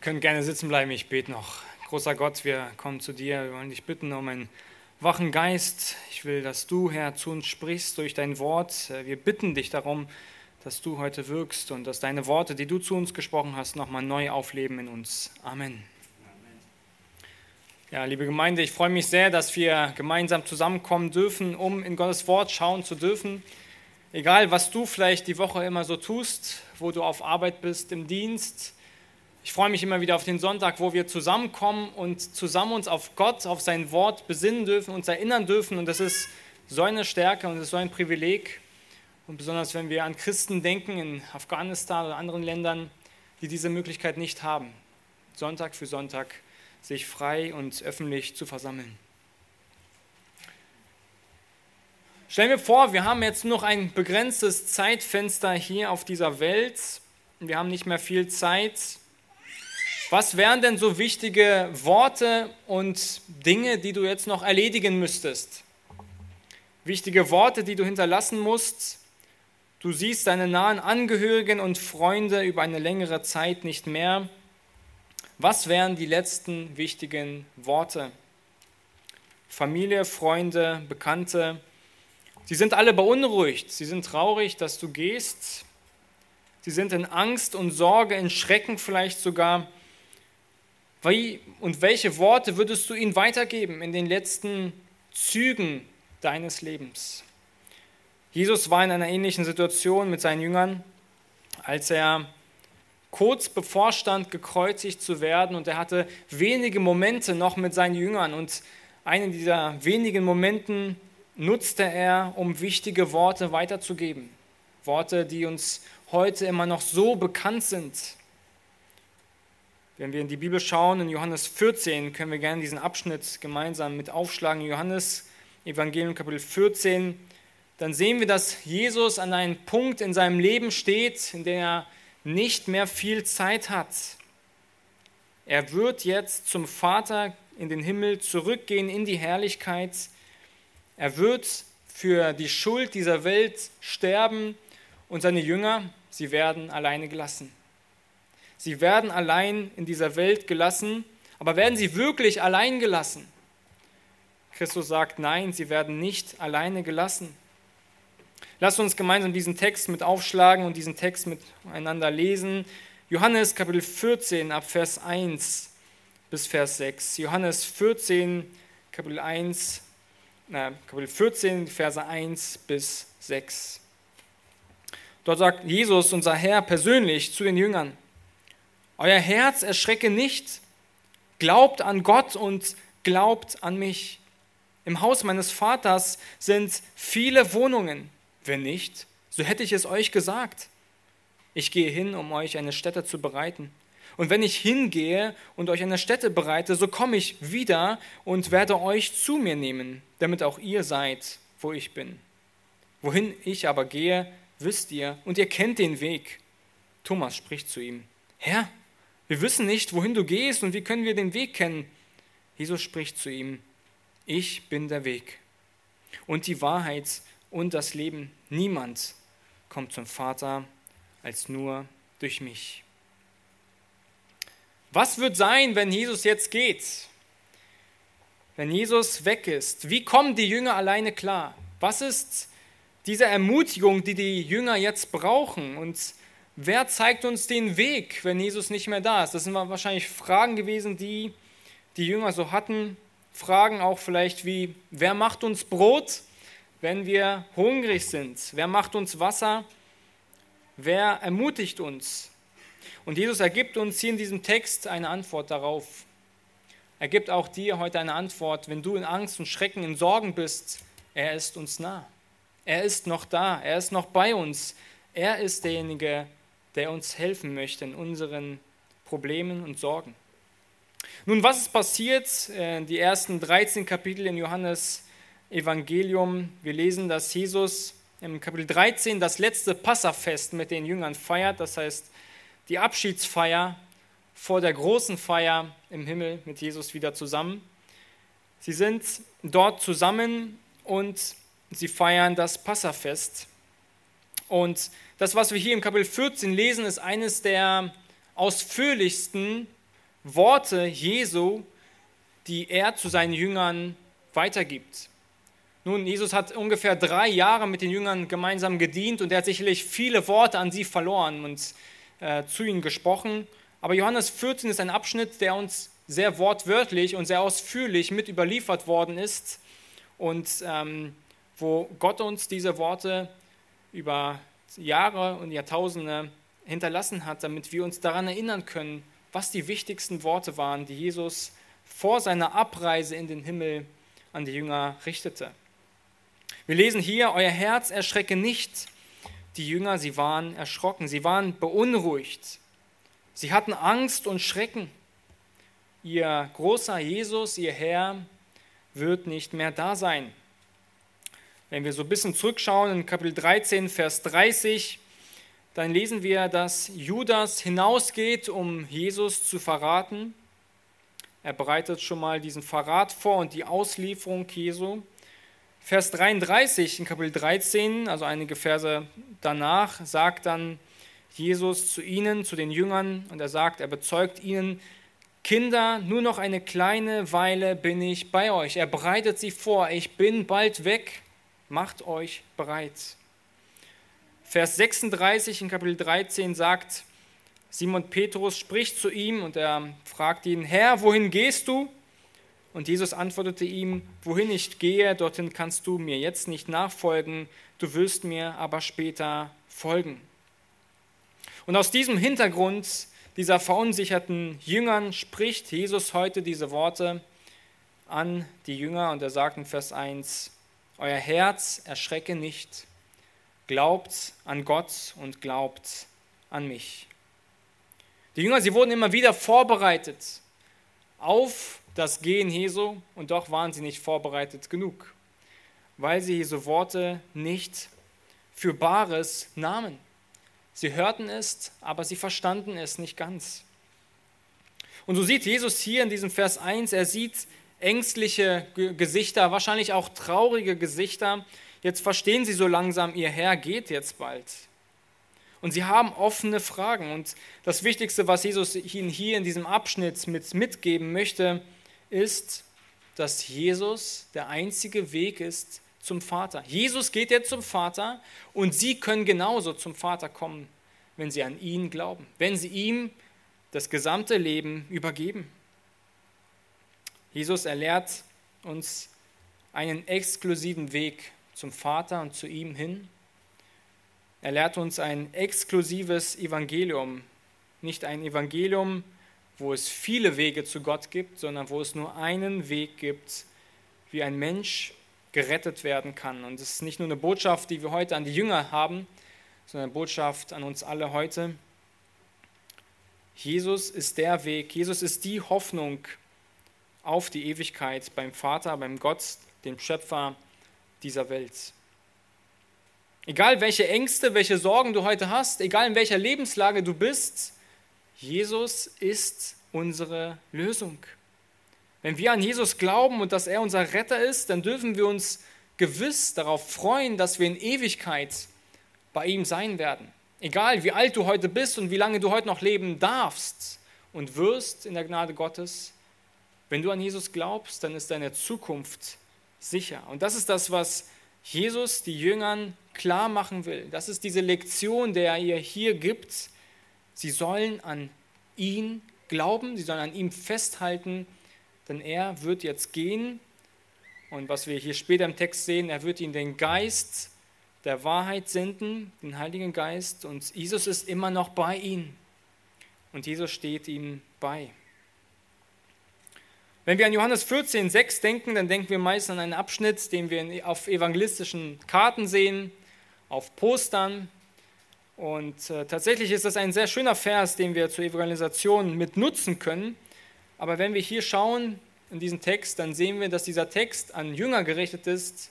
Wir können gerne sitzen bleiben, ich bete noch. Großer Gott, wir kommen zu dir, wir wollen dich bitten um einen wachen Geist. Ich will, dass du, Herr, zu uns sprichst durch dein Wort. Wir bitten dich darum, dass du heute wirkst und dass deine Worte, die du zu uns gesprochen hast, nochmal neu aufleben in uns. Amen. Ja, liebe Gemeinde, ich freue mich sehr, dass wir gemeinsam zusammenkommen dürfen, um in Gottes Wort schauen zu dürfen. Egal, was du vielleicht die Woche immer so tust, wo du auf Arbeit bist, im Dienst, ich freue mich immer wieder auf den Sonntag, wo wir zusammenkommen und zusammen uns auf Gott, auf sein Wort besinnen dürfen, uns erinnern dürfen. Und das ist so eine Stärke und das ist so ein Privileg. Und besonders wenn wir an Christen denken in Afghanistan oder anderen Ländern, die diese Möglichkeit nicht haben, Sonntag für Sonntag sich frei und öffentlich zu versammeln. Stellen wir vor, wir haben jetzt noch ein begrenztes Zeitfenster hier auf dieser Welt. Wir haben nicht mehr viel Zeit was wären denn so wichtige Worte und Dinge, die du jetzt noch erledigen müsstest? Wichtige Worte, die du hinterlassen musst. Du siehst deine nahen Angehörigen und Freunde über eine längere Zeit nicht mehr. Was wären die letzten wichtigen Worte? Familie, Freunde, Bekannte, sie sind alle beunruhigt, sie sind traurig, dass du gehst. Sie sind in Angst und Sorge, in Schrecken vielleicht sogar. Wie und welche Worte würdest du ihnen weitergeben in den letzten Zügen deines Lebens? Jesus war in einer ähnlichen Situation mit seinen Jüngern, als er kurz bevorstand, gekreuzigt zu werden und er hatte wenige Momente noch mit seinen Jüngern und einen dieser wenigen Momenten nutzte er, um wichtige Worte weiterzugeben. Worte, die uns heute immer noch so bekannt sind. Wenn wir in die Bibel schauen, in Johannes 14, können wir gerne diesen Abschnitt gemeinsam mit aufschlagen. Johannes Evangelium Kapitel 14, dann sehen wir, dass Jesus an einem Punkt in seinem Leben steht, in dem er nicht mehr viel Zeit hat. Er wird jetzt zum Vater in den Himmel zurückgehen, in die Herrlichkeit. Er wird für die Schuld dieser Welt sterben und seine Jünger, sie werden alleine gelassen. Sie werden allein in dieser Welt gelassen, aber werden sie wirklich allein gelassen? Christus sagt, nein, sie werden nicht alleine gelassen. Lasst uns gemeinsam diesen Text mit aufschlagen und diesen Text miteinander lesen. Johannes Kapitel 14 ab Vers 1 bis Vers 6. Johannes 14 Kapitel 1 na, Kapitel 14 Verse 1 bis 6. Dort sagt Jesus, unser Herr, persönlich zu den Jüngern, euer Herz erschrecke nicht. Glaubt an Gott und glaubt an mich. Im Haus meines Vaters sind viele Wohnungen. Wenn nicht, so hätte ich es euch gesagt. Ich gehe hin, um euch eine Stätte zu bereiten. Und wenn ich hingehe und euch eine Stätte bereite, so komme ich wieder und werde euch zu mir nehmen, damit auch ihr seid, wo ich bin. Wohin ich aber gehe, wisst ihr, und ihr kennt den Weg. Thomas spricht zu ihm, Herr, wir wissen nicht, wohin du gehst und wie können wir den Weg kennen. Jesus spricht zu ihm, ich bin der Weg und die Wahrheit und das Leben. Niemand kommt zum Vater als nur durch mich. Was wird sein, wenn Jesus jetzt geht? Wenn Jesus weg ist? Wie kommen die Jünger alleine klar? Was ist diese Ermutigung, die die Jünger jetzt brauchen? Und Wer zeigt uns den Weg, wenn Jesus nicht mehr da ist? Das sind wahrscheinlich Fragen gewesen, die die Jünger so hatten. Fragen auch vielleicht wie, wer macht uns Brot, wenn wir hungrig sind? Wer macht uns Wasser? Wer ermutigt uns? Und Jesus ergibt uns hier in diesem Text eine Antwort darauf. Er gibt auch dir heute eine Antwort, wenn du in Angst und Schrecken, in Sorgen bist. Er ist uns nah. Er ist noch da. Er ist noch bei uns. Er ist derjenige, der der uns helfen möchte in unseren Problemen und Sorgen. Nun, was ist passiert? Äh, die ersten 13 Kapitel in Johannes Evangelium. Wir lesen, dass Jesus im Kapitel 13 das letzte Passafest mit den Jüngern feiert, das heißt die Abschiedsfeier vor der großen Feier im Himmel mit Jesus wieder zusammen. Sie sind dort zusammen und sie feiern das Passafest. Und das, was wir hier im Kapitel 14 lesen, ist eines der ausführlichsten Worte Jesu, die er zu seinen Jüngern weitergibt. Nun, Jesus hat ungefähr drei Jahre mit den Jüngern gemeinsam gedient und er hat sicherlich viele Worte an sie verloren und äh, zu ihnen gesprochen. Aber Johannes 14 ist ein Abschnitt, der uns sehr wortwörtlich und sehr ausführlich mit überliefert worden ist und ähm, wo Gott uns diese Worte über Jahre und Jahrtausende hinterlassen hat, damit wir uns daran erinnern können, was die wichtigsten Worte waren, die Jesus vor seiner Abreise in den Himmel an die Jünger richtete. Wir lesen hier, euer Herz erschrecke nicht. Die Jünger, sie waren erschrocken, sie waren beunruhigt. Sie hatten Angst und Schrecken. Ihr großer Jesus, ihr Herr, wird nicht mehr da sein. Wenn wir so ein bisschen zurückschauen in Kapitel 13, Vers 30, dann lesen wir, dass Judas hinausgeht, um Jesus zu verraten. Er bereitet schon mal diesen Verrat vor und die Auslieferung Jesu. Vers 33 in Kapitel 13, also einige Verse danach, sagt dann Jesus zu ihnen, zu den Jüngern, und er sagt, er bezeugt ihnen, Kinder, nur noch eine kleine Weile bin ich bei euch. Er bereitet sie vor, ich bin bald weg, macht euch bereit. Vers 36 in Kapitel 13 sagt, Simon Petrus spricht zu ihm und er fragt ihn, Herr, wohin gehst du? Und Jesus antwortete ihm, wohin ich gehe, dorthin kannst du mir jetzt nicht nachfolgen, du wirst mir aber später folgen. Und aus diesem Hintergrund dieser verunsicherten Jüngern spricht Jesus heute diese Worte an die Jünger und er sagt in Vers 1, Euer Herz erschrecke nicht, Glaubt an Gott und glaubt an mich. Die Jünger, sie wurden immer wieder vorbereitet auf das Gehen Jesu und doch waren sie nicht vorbereitet genug, weil sie Jesu Worte nicht für Bares nahmen. Sie hörten es, aber sie verstanden es nicht ganz. Und so sieht Jesus hier in diesem Vers 1, er sieht ängstliche Gesichter, wahrscheinlich auch traurige Gesichter, Jetzt verstehen sie so langsam, ihr Herr geht jetzt bald. Und sie haben offene Fragen. Und das Wichtigste, was Jesus ihnen hier in diesem Abschnitt mit, mitgeben möchte, ist, dass Jesus der einzige Weg ist zum Vater. Jesus geht jetzt zum Vater und sie können genauso zum Vater kommen, wenn sie an ihn glauben, wenn sie ihm das gesamte Leben übergeben. Jesus erlehrt uns einen exklusiven Weg zum Vater und zu ihm hin. Er lehrt uns ein exklusives Evangelium, nicht ein Evangelium, wo es viele Wege zu Gott gibt, sondern wo es nur einen Weg gibt, wie ein Mensch gerettet werden kann. Und es ist nicht nur eine Botschaft, die wir heute an die Jünger haben, sondern eine Botschaft an uns alle heute. Jesus ist der Weg, Jesus ist die Hoffnung auf die Ewigkeit beim Vater, beim Gott, dem Schöpfer dieser Welt. Egal welche Ängste, welche Sorgen du heute hast, egal in welcher Lebenslage du bist, Jesus ist unsere Lösung. Wenn wir an Jesus glauben und dass er unser Retter ist, dann dürfen wir uns gewiss darauf freuen, dass wir in Ewigkeit bei ihm sein werden. Egal wie alt du heute bist und wie lange du heute noch leben darfst und wirst in der Gnade Gottes, wenn du an Jesus glaubst, dann ist deine Zukunft sicher. Und das ist das, was Jesus die Jüngern klar machen will. Das ist diese Lektion, der er ihr hier gibt. Sie sollen an ihn glauben, sie sollen an ihm festhalten, denn er wird jetzt gehen. Und was wir hier später im Text sehen, er wird ihnen den Geist der Wahrheit senden, den Heiligen Geist. Und Jesus ist immer noch bei ihnen. Und Jesus steht ihm bei. Wenn wir an Johannes 14, 6 denken, dann denken wir meist an einen Abschnitt, den wir auf evangelistischen Karten sehen, auf Postern. Und äh, tatsächlich ist das ein sehr schöner Vers, den wir zur Evangelisation mit nutzen können. Aber wenn wir hier schauen in diesen Text, dann sehen wir, dass dieser Text an Jünger gerichtet ist,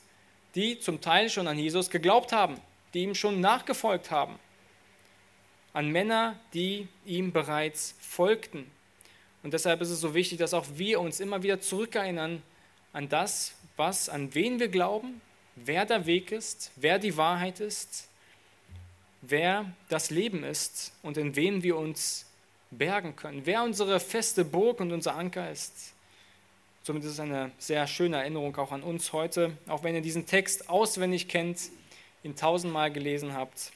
die zum Teil schon an Jesus geglaubt haben, die ihm schon nachgefolgt haben. An Männer, die ihm bereits folgten. Und deshalb ist es so wichtig, dass auch wir uns immer wieder zurückerinnern an das, was, an wen wir glauben, wer der Weg ist, wer die Wahrheit ist, wer das Leben ist und in wen wir uns bergen können, wer unsere feste Burg und unser Anker ist. Somit ist es eine sehr schöne Erinnerung auch an uns heute, auch wenn ihr diesen Text auswendig kennt, ihn tausendmal gelesen habt.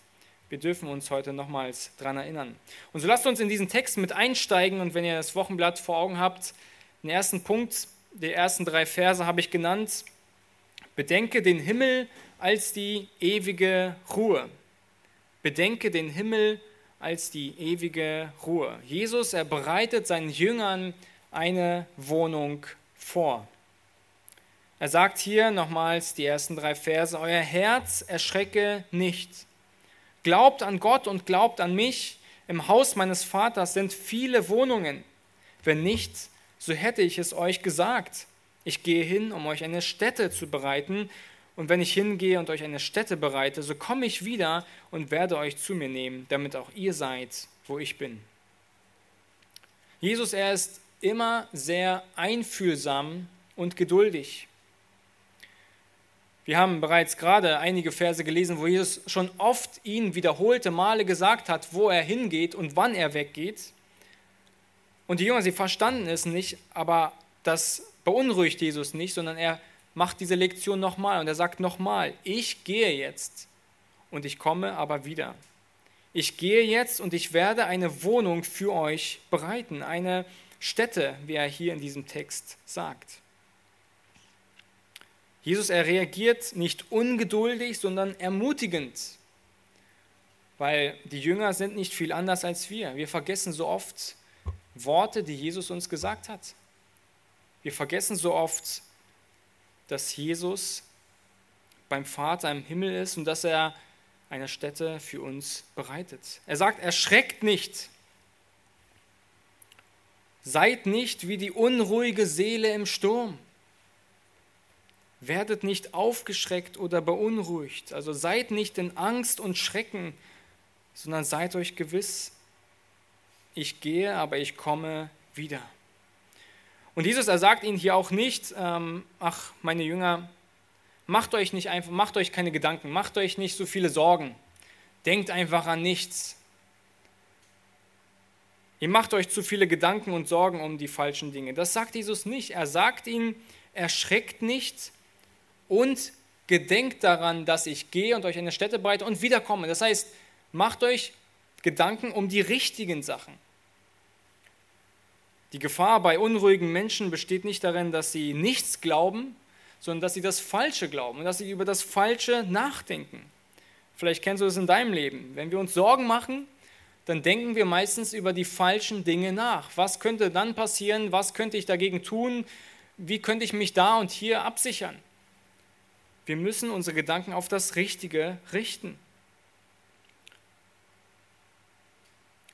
Wir dürfen uns heute nochmals daran erinnern. Und so lasst uns in diesen Text mit einsteigen und wenn ihr das Wochenblatt vor Augen habt, den ersten Punkt, die ersten drei Verse habe ich genannt. Bedenke den Himmel als die ewige Ruhe. Bedenke den Himmel als die ewige Ruhe. Jesus, er bereitet seinen Jüngern eine Wohnung vor. Er sagt hier nochmals die ersten drei Verse, Euer Herz erschrecke nicht. Glaubt an Gott und glaubt an mich. Im Haus meines Vaters sind viele Wohnungen. Wenn nicht, so hätte ich es euch gesagt. Ich gehe hin, um euch eine Stätte zu bereiten. Und wenn ich hingehe und euch eine Stätte bereite, so komme ich wieder und werde euch zu mir nehmen, damit auch ihr seid, wo ich bin. Jesus, er ist immer sehr einfühlsam und geduldig. Wir haben bereits gerade einige Verse gelesen, wo Jesus schon oft ihn wiederholte Male gesagt hat, wo er hingeht und wann er weggeht. Und die Jünger, sie verstanden es nicht, aber das beunruhigt Jesus nicht, sondern er macht diese Lektion nochmal und er sagt nochmal, ich gehe jetzt und ich komme aber wieder. Ich gehe jetzt und ich werde eine Wohnung für euch bereiten, eine Stätte, wie er hier in diesem Text sagt. Jesus, er reagiert nicht ungeduldig, sondern ermutigend, weil die Jünger sind nicht viel anders als wir. Wir vergessen so oft Worte, die Jesus uns gesagt hat. Wir vergessen so oft, dass Jesus beim Vater im Himmel ist und dass er eine Stätte für uns bereitet. Er sagt, erschreckt nicht. Seid nicht wie die unruhige Seele im Sturm. Werdet nicht aufgeschreckt oder beunruhigt. Also seid nicht in Angst und Schrecken, sondern seid euch gewiss, ich gehe, aber ich komme wieder. Und Jesus, er sagt ihnen hier auch nicht, ähm, ach, meine Jünger, macht euch nicht einfach, macht euch keine Gedanken, macht euch nicht so viele Sorgen, denkt einfach an nichts. Ihr macht euch zu viele Gedanken und Sorgen um die falschen Dinge. Das sagt Jesus nicht. Er sagt ihnen, erschreckt nicht, und gedenkt daran, dass ich gehe und euch eine Stätte bereite und wiederkomme. Das heißt, macht euch Gedanken um die richtigen Sachen. Die Gefahr bei unruhigen Menschen besteht nicht darin, dass sie nichts glauben, sondern dass sie das Falsche glauben und dass sie über das Falsche nachdenken. Vielleicht kennst du es in deinem Leben. Wenn wir uns Sorgen machen, dann denken wir meistens über die falschen Dinge nach. Was könnte dann passieren? Was könnte ich dagegen tun? Wie könnte ich mich da und hier absichern? Wir müssen unsere Gedanken auf das Richtige richten.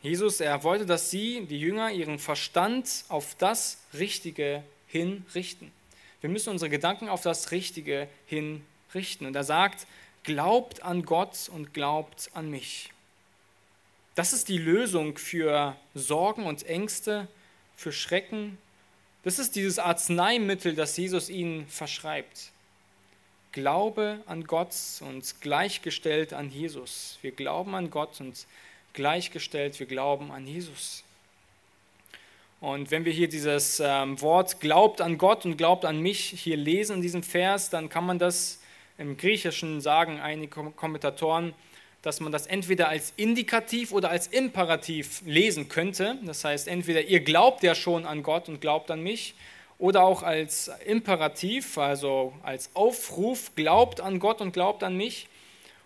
Jesus, er wollte, dass sie, die Jünger, ihren Verstand auf das Richtige hinrichten. Wir müssen unsere Gedanken auf das Richtige hinrichten. Und er sagt, glaubt an Gott und glaubt an mich. Das ist die Lösung für Sorgen und Ängste, für Schrecken. Das ist dieses Arzneimittel, das Jesus ihnen verschreibt. Glaube an Gott und gleichgestellt an Jesus. Wir glauben an Gott und gleichgestellt, wir glauben an Jesus. Und wenn wir hier dieses ähm, Wort glaubt an Gott und glaubt an mich hier lesen in diesem Vers, dann kann man das im Griechischen sagen, einige Kommentatoren, dass man das entweder als Indikativ oder als Imperativ lesen könnte. Das heißt, entweder ihr glaubt ja schon an Gott und glaubt an mich, oder auch als Imperativ, also als Aufruf, glaubt an Gott und glaubt an mich.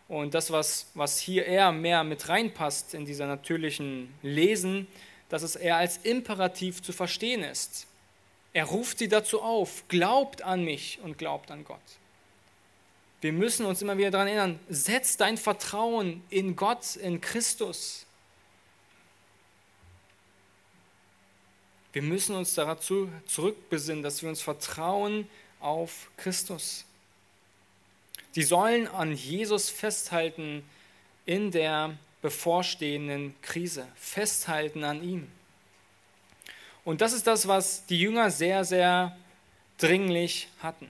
Und das, was, was hier eher mehr mit reinpasst in dieser natürlichen Lesen, dass es eher als Imperativ zu verstehen ist. Er ruft sie dazu auf, glaubt an mich und glaubt an Gott. Wir müssen uns immer wieder daran erinnern, setz dein Vertrauen in Gott, in Christus. Wir müssen uns dazu zurückbesinnen, dass wir uns vertrauen auf Christus. Sie sollen an Jesus festhalten in der bevorstehenden Krise, festhalten an ihm. Und das ist das, was die Jünger sehr, sehr dringlich hatten.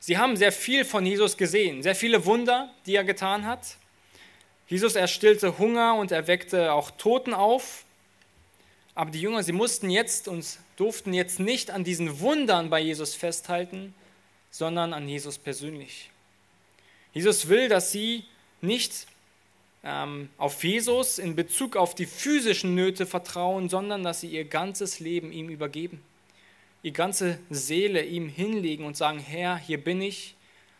Sie haben sehr viel von Jesus gesehen, sehr viele Wunder, die er getan hat. Jesus erstillte Hunger und erweckte auch Toten auf. Aber die Jünger, sie mussten jetzt und durften jetzt nicht an diesen Wundern bei Jesus festhalten, sondern an Jesus persönlich. Jesus will, dass sie nicht ähm, auf Jesus in Bezug auf die physischen Nöte vertrauen, sondern dass sie ihr ganzes Leben ihm übergeben, ihre ganze Seele ihm hinlegen und sagen, Herr, hier bin ich,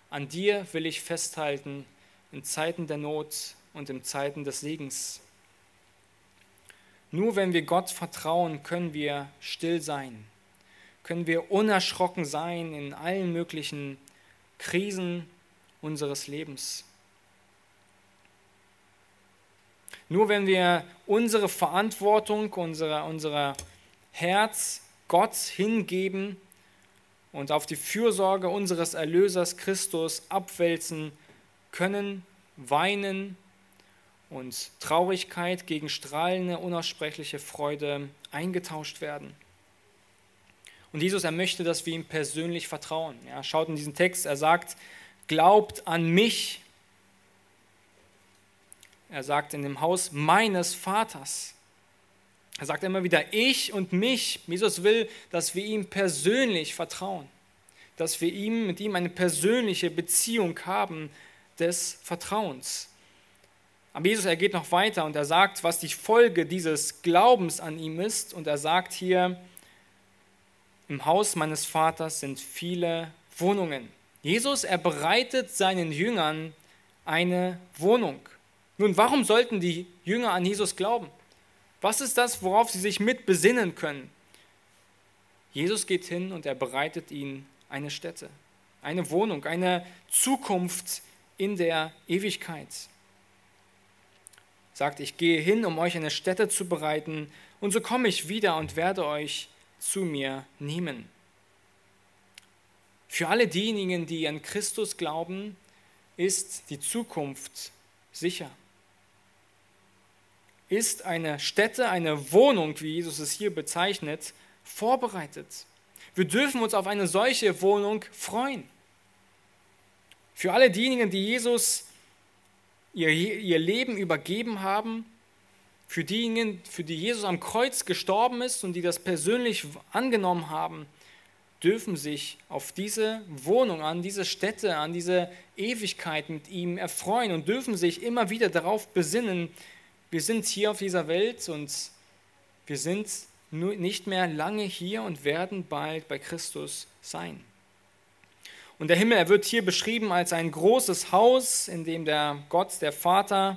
an dir will ich festhalten in Zeiten der Not und in Zeiten des Segens. Nur wenn wir Gott vertrauen, können wir still sein, können wir unerschrocken sein in allen möglichen Krisen unseres Lebens. Nur wenn wir unsere Verantwortung, unser, unser Herz Gott hingeben und auf die Fürsorge unseres Erlösers Christus abwälzen, können weinen und Traurigkeit gegen strahlende, unaussprechliche Freude eingetauscht werden. Und Jesus, er möchte, dass wir ihm persönlich vertrauen. Ja, schaut in diesen Text, er sagt, glaubt an mich. Er sagt in dem Haus meines Vaters. Er sagt immer wieder, ich und mich. Jesus will, dass wir ihm persönlich vertrauen, dass wir ihm, mit ihm eine persönliche Beziehung haben des Vertrauens. Aber Jesus, er geht noch weiter und er sagt, was die Folge dieses Glaubens an ihm ist. Und er sagt hier, im Haus meines Vaters sind viele Wohnungen. Jesus, er bereitet seinen Jüngern eine Wohnung. Nun, warum sollten die Jünger an Jesus glauben? Was ist das, worauf sie sich mit besinnen können? Jesus geht hin und er bereitet ihnen eine Stätte, eine Wohnung, eine Zukunft in der Ewigkeit. Sagt, ich gehe hin, um euch eine Stätte zu bereiten, und so komme ich wieder und werde euch zu mir nehmen. Für alle diejenigen, die an Christus glauben, ist die Zukunft sicher ist eine Stätte, eine Wohnung, wie Jesus es hier bezeichnet, vorbereitet. Wir dürfen uns auf eine solche Wohnung freuen. Für alle diejenigen, die Jesus ihr, ihr Leben übergeben haben, für diejenigen, für die Jesus am Kreuz gestorben ist und die das persönlich angenommen haben, dürfen sich auf diese Wohnung, an diese Stätte, an diese Ewigkeit mit ihm erfreuen und dürfen sich immer wieder darauf besinnen, wir sind hier auf dieser Welt und wir sind nicht mehr lange hier und werden bald bei Christus sein. Und der Himmel, er wird hier beschrieben als ein großes Haus, in dem der Gott, der Vater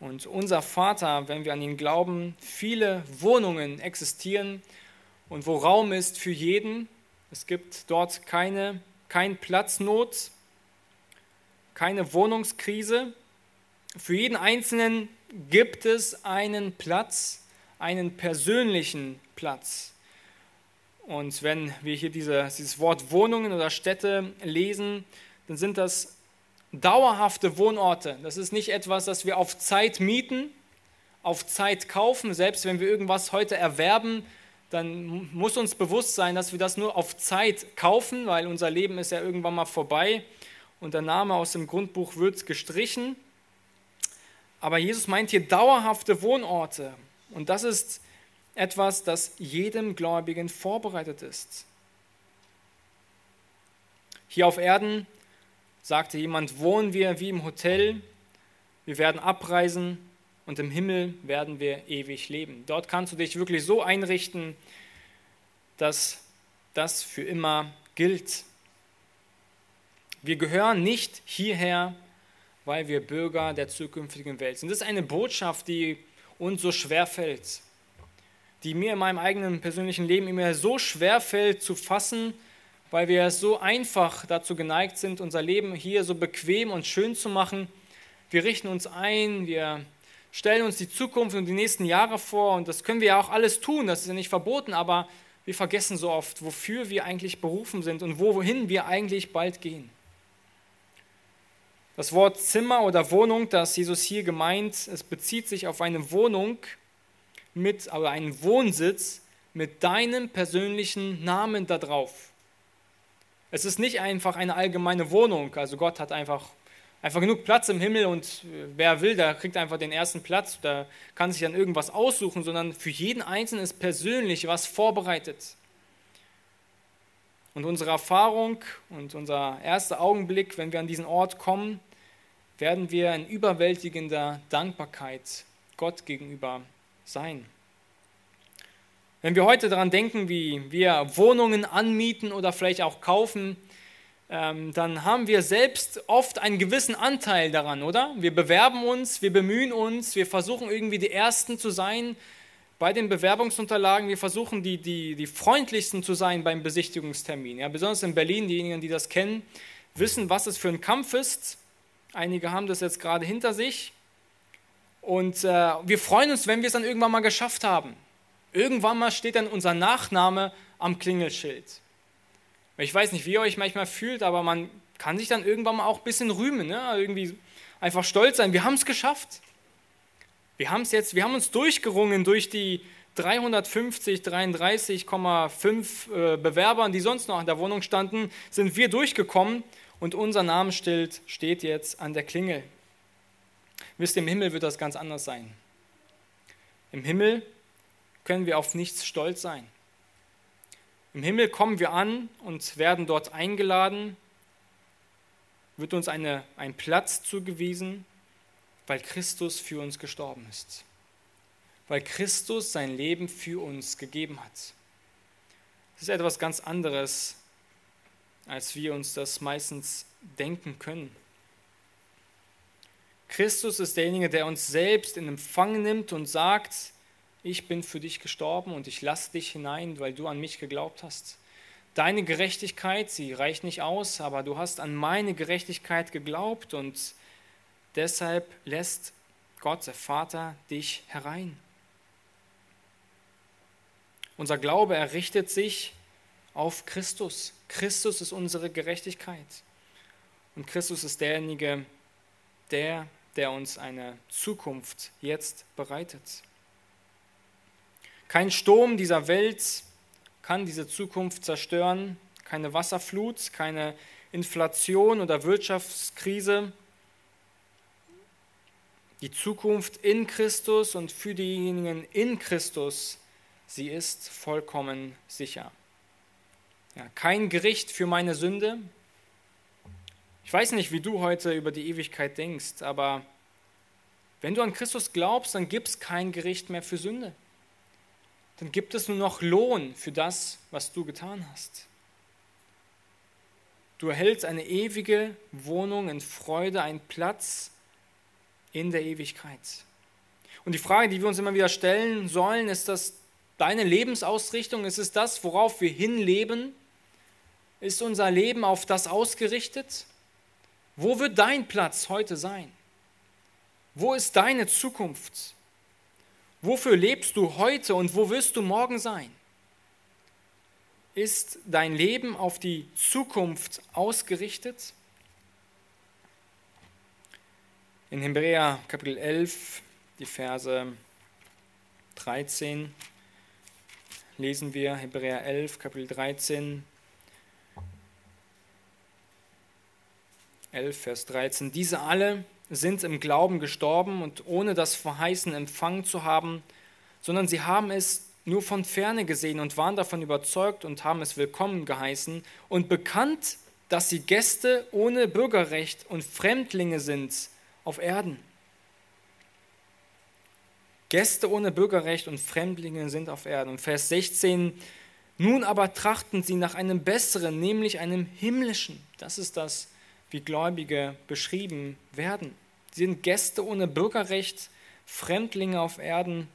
und unser Vater, wenn wir an ihn glauben, viele Wohnungen existieren und wo Raum ist für jeden. Es gibt dort keine, kein Platznot, keine Wohnungskrise. Für jeden Einzelnen gibt es einen Platz, einen persönlichen Platz. Und wenn wir hier diese, dieses Wort Wohnungen oder Städte lesen, dann sind das dauerhafte Wohnorte. Das ist nicht etwas, das wir auf Zeit mieten, auf Zeit kaufen. Selbst wenn wir irgendwas heute erwerben, dann muss uns bewusst sein, dass wir das nur auf Zeit kaufen, weil unser Leben ist ja irgendwann mal vorbei und der Name aus dem Grundbuch wird gestrichen. Aber Jesus meint hier dauerhafte Wohnorte. Und das ist etwas, das jedem Gläubigen vorbereitet ist. Hier auf Erden, sagte jemand, wohnen wir wie im Hotel, wir werden abreisen und im Himmel werden wir ewig leben. Dort kannst du dich wirklich so einrichten, dass das für immer gilt. Wir gehören nicht hierher, weil wir Bürger der zukünftigen Welt sind. Das ist eine Botschaft, die uns so schwer fällt, die mir in meinem eigenen persönlichen Leben immer so schwer fällt zu fassen, weil wir so einfach dazu geneigt sind, unser Leben hier so bequem und schön zu machen. Wir richten uns ein, wir stellen uns die Zukunft und die nächsten Jahre vor und das können wir ja auch alles tun, das ist ja nicht verboten, aber wir vergessen so oft, wofür wir eigentlich berufen sind und wohin wir eigentlich bald gehen. Das Wort Zimmer oder Wohnung, das Jesus hier gemeint, es bezieht sich auf eine Wohnung mit, aber einen Wohnsitz mit deinem persönlichen Namen da drauf. Es ist nicht einfach eine allgemeine Wohnung, also Gott hat einfach einfach genug Platz im Himmel und äh, wer will, der kriegt einfach den ersten Platz, da kann sich dann irgendwas aussuchen, sondern für jeden Einzelnen ist persönlich was vorbereitet. Und unsere Erfahrung und unser erster Augenblick, wenn wir an diesen Ort kommen, werden wir in überwältigender Dankbarkeit Gott gegenüber sein. Wenn wir heute daran denken, wie wir Wohnungen anmieten oder vielleicht auch kaufen, ähm, dann haben wir selbst oft einen gewissen Anteil daran, oder? Wir bewerben uns, wir bemühen uns, wir versuchen irgendwie die Ersten zu sein bei den Bewerbungsunterlagen. Wir versuchen die, die, die freundlichsten zu sein beim Besichtigungstermin. Ja, besonders in Berlin, diejenigen, die das kennen, wissen, was es für ein Kampf ist. Einige haben das jetzt gerade hinter sich. Und äh, wir freuen uns, wenn wir es dann irgendwann mal geschafft haben. Irgendwann mal steht dann unser Nachname am Klingelschild. Ich weiß nicht, wie ihr euch manchmal fühlt, aber man kann sich dann irgendwann mal auch ein bisschen rühmen, ne? irgendwie einfach stolz sein. Wir haben es geschafft. Wir haben es jetzt, wir haben uns durchgerungen durch die 350, 33,5 äh, Bewerbern, die sonst noch in der Wohnung standen, sind wir durchgekommen und unser Namensschild steht jetzt an der Klingel. Wisst ihr, im Himmel wird das ganz anders sein. Im Himmel können wir auf nichts stolz sein. Im Himmel kommen wir an und werden dort eingeladen, wird uns eine, ein Platz zugewiesen, weil Christus für uns gestorben ist, weil Christus sein Leben für uns gegeben hat. Das ist etwas ganz anderes, als wir uns das meistens denken können. Christus ist derjenige, der uns selbst in Empfang nimmt und sagt, ich bin für dich gestorben und ich lasse dich hinein, weil du an mich geglaubt hast. Deine Gerechtigkeit, sie reicht nicht aus, aber du hast an meine Gerechtigkeit geglaubt und deshalb lässt Gott, der Vater, dich herein. Unser Glaube errichtet sich auf Christus. Christus ist unsere Gerechtigkeit. Und Christus ist derjenige, der, der uns eine Zukunft jetzt bereitet. Kein Sturm dieser Welt kann diese Zukunft zerstören, keine Wasserflut, keine Inflation oder Wirtschaftskrise. Die Zukunft in Christus und für diejenigen in Christus, sie ist vollkommen sicher. Ja, kein Gericht für meine Sünde. Ich weiß nicht, wie du heute über die Ewigkeit denkst, aber wenn du an Christus glaubst, dann gibt es kein Gericht mehr für Sünde dann gibt es nur noch Lohn für das, was du getan hast. Du erhältst eine ewige Wohnung in Freude, einen Platz in der Ewigkeit. Und die Frage, die wir uns immer wieder stellen sollen, ist das deine Lebensausrichtung? Ist es das, worauf wir hinleben? Ist unser Leben auf das ausgerichtet? Wo wird dein Platz heute sein? Wo ist deine Zukunft? Wofür lebst du heute und wo wirst du morgen sein? Ist dein Leben auf die Zukunft ausgerichtet? In Hebräer Kapitel 11, die Verse 13, lesen wir Hebräer 11, Kapitel 13, 11, Vers 13. Diese alle, sind im Glauben gestorben und ohne das Verheißen empfangen zu haben, sondern sie haben es nur von ferne gesehen und waren davon überzeugt und haben es willkommen geheißen und bekannt, dass sie Gäste ohne Bürgerrecht und Fremdlinge sind auf Erden. Gäste ohne Bürgerrecht und Fremdlinge sind auf Erden. Und Vers 16, nun aber trachten sie nach einem besseren, nämlich einem himmlischen. Das ist das, wie Gläubige beschrieben werden. Sie sind Gäste ohne Bürgerrecht, Fremdlinge auf Erden.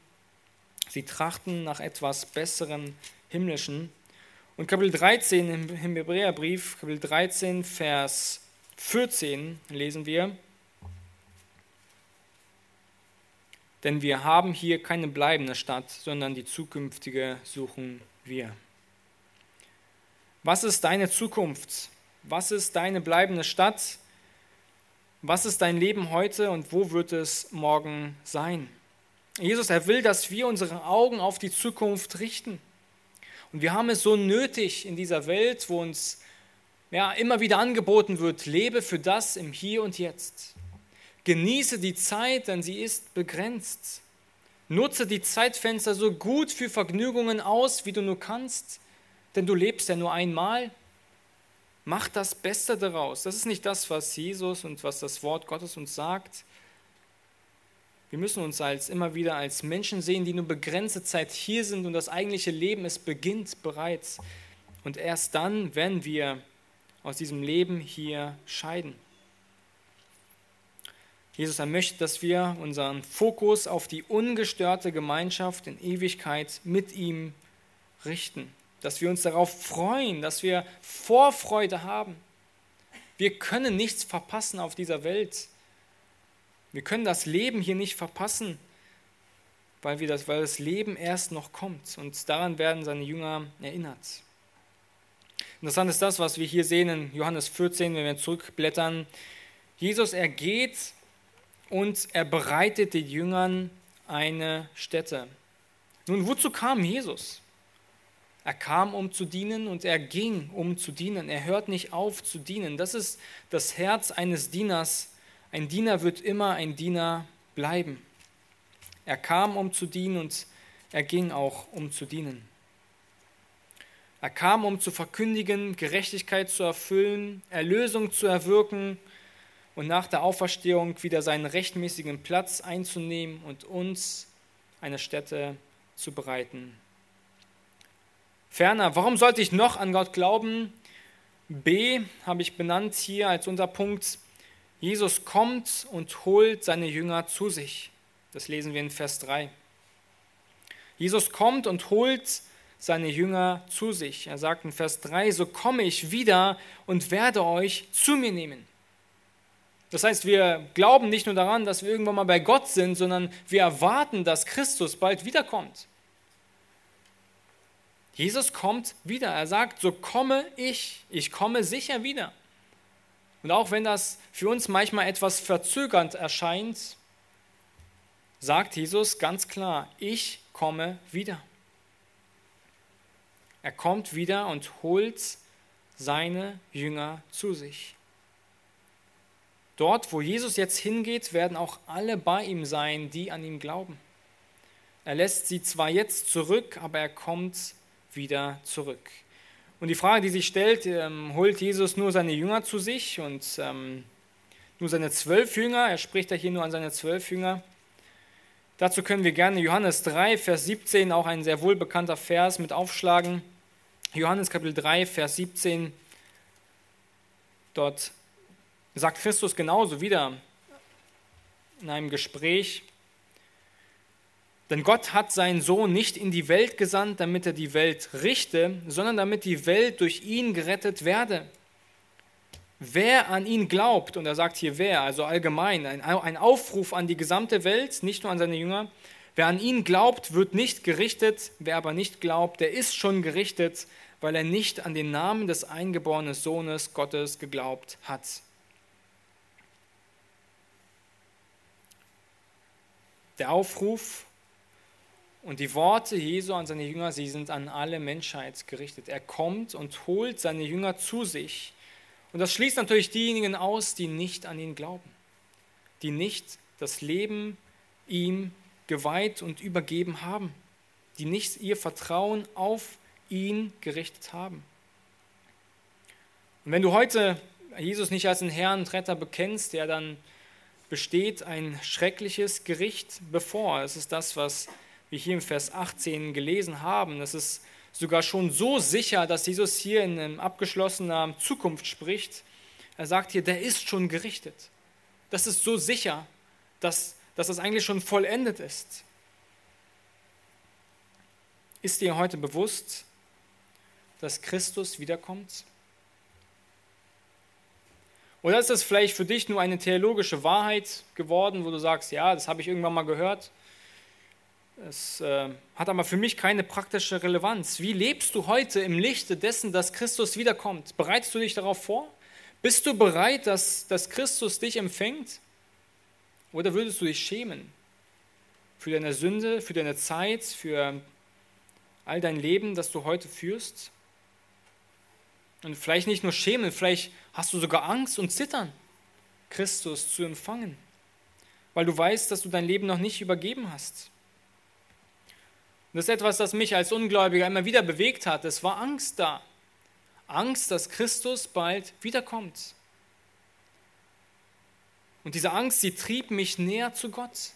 Sie trachten nach etwas Besserem, Himmlischen. Und Kapitel 13 im Hebräerbrief, Kapitel 13, Vers 14 lesen wir, denn wir haben hier keine bleibende Stadt, sondern die zukünftige suchen wir. Was ist deine Zukunft? Was ist deine bleibende Stadt? Was ist dein Leben heute und wo wird es morgen sein? Jesus, er will, dass wir unsere Augen auf die Zukunft richten. Und wir haben es so nötig in dieser Welt, wo uns ja, immer wieder angeboten wird, lebe für das im Hier und Jetzt. Genieße die Zeit, denn sie ist begrenzt. Nutze die Zeitfenster so gut für Vergnügungen aus, wie du nur kannst, denn du lebst ja nur einmal. Mach das Beste daraus. Das ist nicht das, was Jesus und was das Wort Gottes uns sagt. Wir müssen uns als immer wieder als Menschen sehen, die nur begrenzte Zeit hier sind und das eigentliche Leben, es beginnt bereits. Und erst dann, wenn wir aus diesem Leben hier scheiden. Jesus er möchte, dass wir unseren Fokus auf die ungestörte Gemeinschaft in Ewigkeit mit ihm richten, dass wir uns darauf freuen, dass wir Vorfreude haben. Wir können nichts verpassen auf dieser Welt. Wir können das Leben hier nicht verpassen, weil, wir das, weil das Leben erst noch kommt. Und daran werden seine Jünger erinnert. Interessant ist das, was wir hier sehen in Johannes 14, wenn wir zurückblättern. Jesus, er geht und er bereitet den Jüngern eine Stätte. Nun, wozu kam Jesus? Er kam, um zu dienen und er ging, um zu dienen. Er hört nicht auf zu dienen. Das ist das Herz eines Dieners. Ein Diener wird immer ein Diener bleiben. Er kam, um zu dienen und er ging auch, um zu dienen. Er kam, um zu verkündigen, Gerechtigkeit zu erfüllen, Erlösung zu erwirken und nach der Auferstehung wieder seinen rechtmäßigen Platz einzunehmen und uns eine Stätte zu bereiten. Ferner, warum sollte ich noch an Gott glauben? B habe ich benannt hier als Unterpunkt. Jesus kommt und holt seine Jünger zu sich. Das lesen wir in Vers 3. Jesus kommt und holt seine Jünger zu sich. Er sagt in Vers 3, so komme ich wieder und werde euch zu mir nehmen. Das heißt, wir glauben nicht nur daran, dass wir irgendwann mal bei Gott sind, sondern wir erwarten, dass Christus bald wiederkommt. Jesus kommt wieder. Er sagt, so komme ich. Ich komme sicher wieder. Und auch wenn das für uns manchmal etwas verzögernd erscheint, sagt Jesus ganz klar, ich komme wieder. Er kommt wieder und holt seine Jünger zu sich. Dort, wo Jesus jetzt hingeht, werden auch alle bei ihm sein, die an ihn glauben. Er lässt sie zwar jetzt zurück, aber er kommt wieder zurück. Und die Frage, die sich stellt, ähm, holt Jesus nur seine Jünger zu sich und ähm, nur seine zwölf Jünger? Er spricht ja hier nur an seine zwölf Jünger. Dazu können wir gerne Johannes 3, Vers 17, auch ein sehr wohlbekannter Vers, mit aufschlagen. Johannes Kapitel 3, Vers 17, dort sagt Christus genauso wieder in einem Gespräch, denn Gott hat seinen Sohn nicht in die Welt gesandt, damit er die Welt richte, sondern damit die Welt durch ihn gerettet werde. Wer an ihn glaubt, und er sagt hier wer, also allgemein, ein Aufruf an die gesamte Welt, nicht nur an seine Jünger, Wer an ihn glaubt, wird nicht gerichtet, wer aber nicht glaubt, der ist schon gerichtet, weil er nicht an den Namen des eingeborenen Sohnes Gottes geglaubt hat. Der Aufruf und die Worte Jesu an seine Jünger, sie sind an alle Menschheit gerichtet. Er kommt und holt seine Jünger zu sich. Und das schließt natürlich diejenigen aus, die nicht an ihn glauben, die nicht das Leben ihm geweiht und übergeben haben, die nicht ihr Vertrauen auf ihn gerichtet haben. Und wenn du heute Jesus nicht als den Herrn und Retter bekennst, der dann besteht ein schreckliches Gericht bevor. Es ist das, was wir hier im Vers 18 gelesen haben. Es ist sogar schon so sicher, dass Jesus hier in abgeschlossener Zukunft spricht. Er sagt hier, der ist schon gerichtet. Das ist so sicher, dass dass das eigentlich schon vollendet ist. Ist dir heute bewusst, dass Christus wiederkommt? Oder ist das vielleicht für dich nur eine theologische Wahrheit geworden, wo du sagst, ja, das habe ich irgendwann mal gehört. Es äh, hat aber für mich keine praktische Relevanz. Wie lebst du heute im Lichte dessen, dass Christus wiederkommt? Bereitest du dich darauf vor? Bist du bereit, dass, dass Christus dich empfängt? Oder würdest du dich schämen für deine Sünde, für deine Zeit, für all dein Leben, das du heute führst? Und vielleicht nicht nur schämen, vielleicht hast du sogar Angst und Zittern, Christus zu empfangen, weil du weißt, dass du dein Leben noch nicht übergeben hast. Und das ist etwas, das mich als Ungläubiger immer wieder bewegt hat. Es war Angst da. Angst, dass Christus bald wiederkommt. Und diese Angst, sie trieb mich näher zu Gott.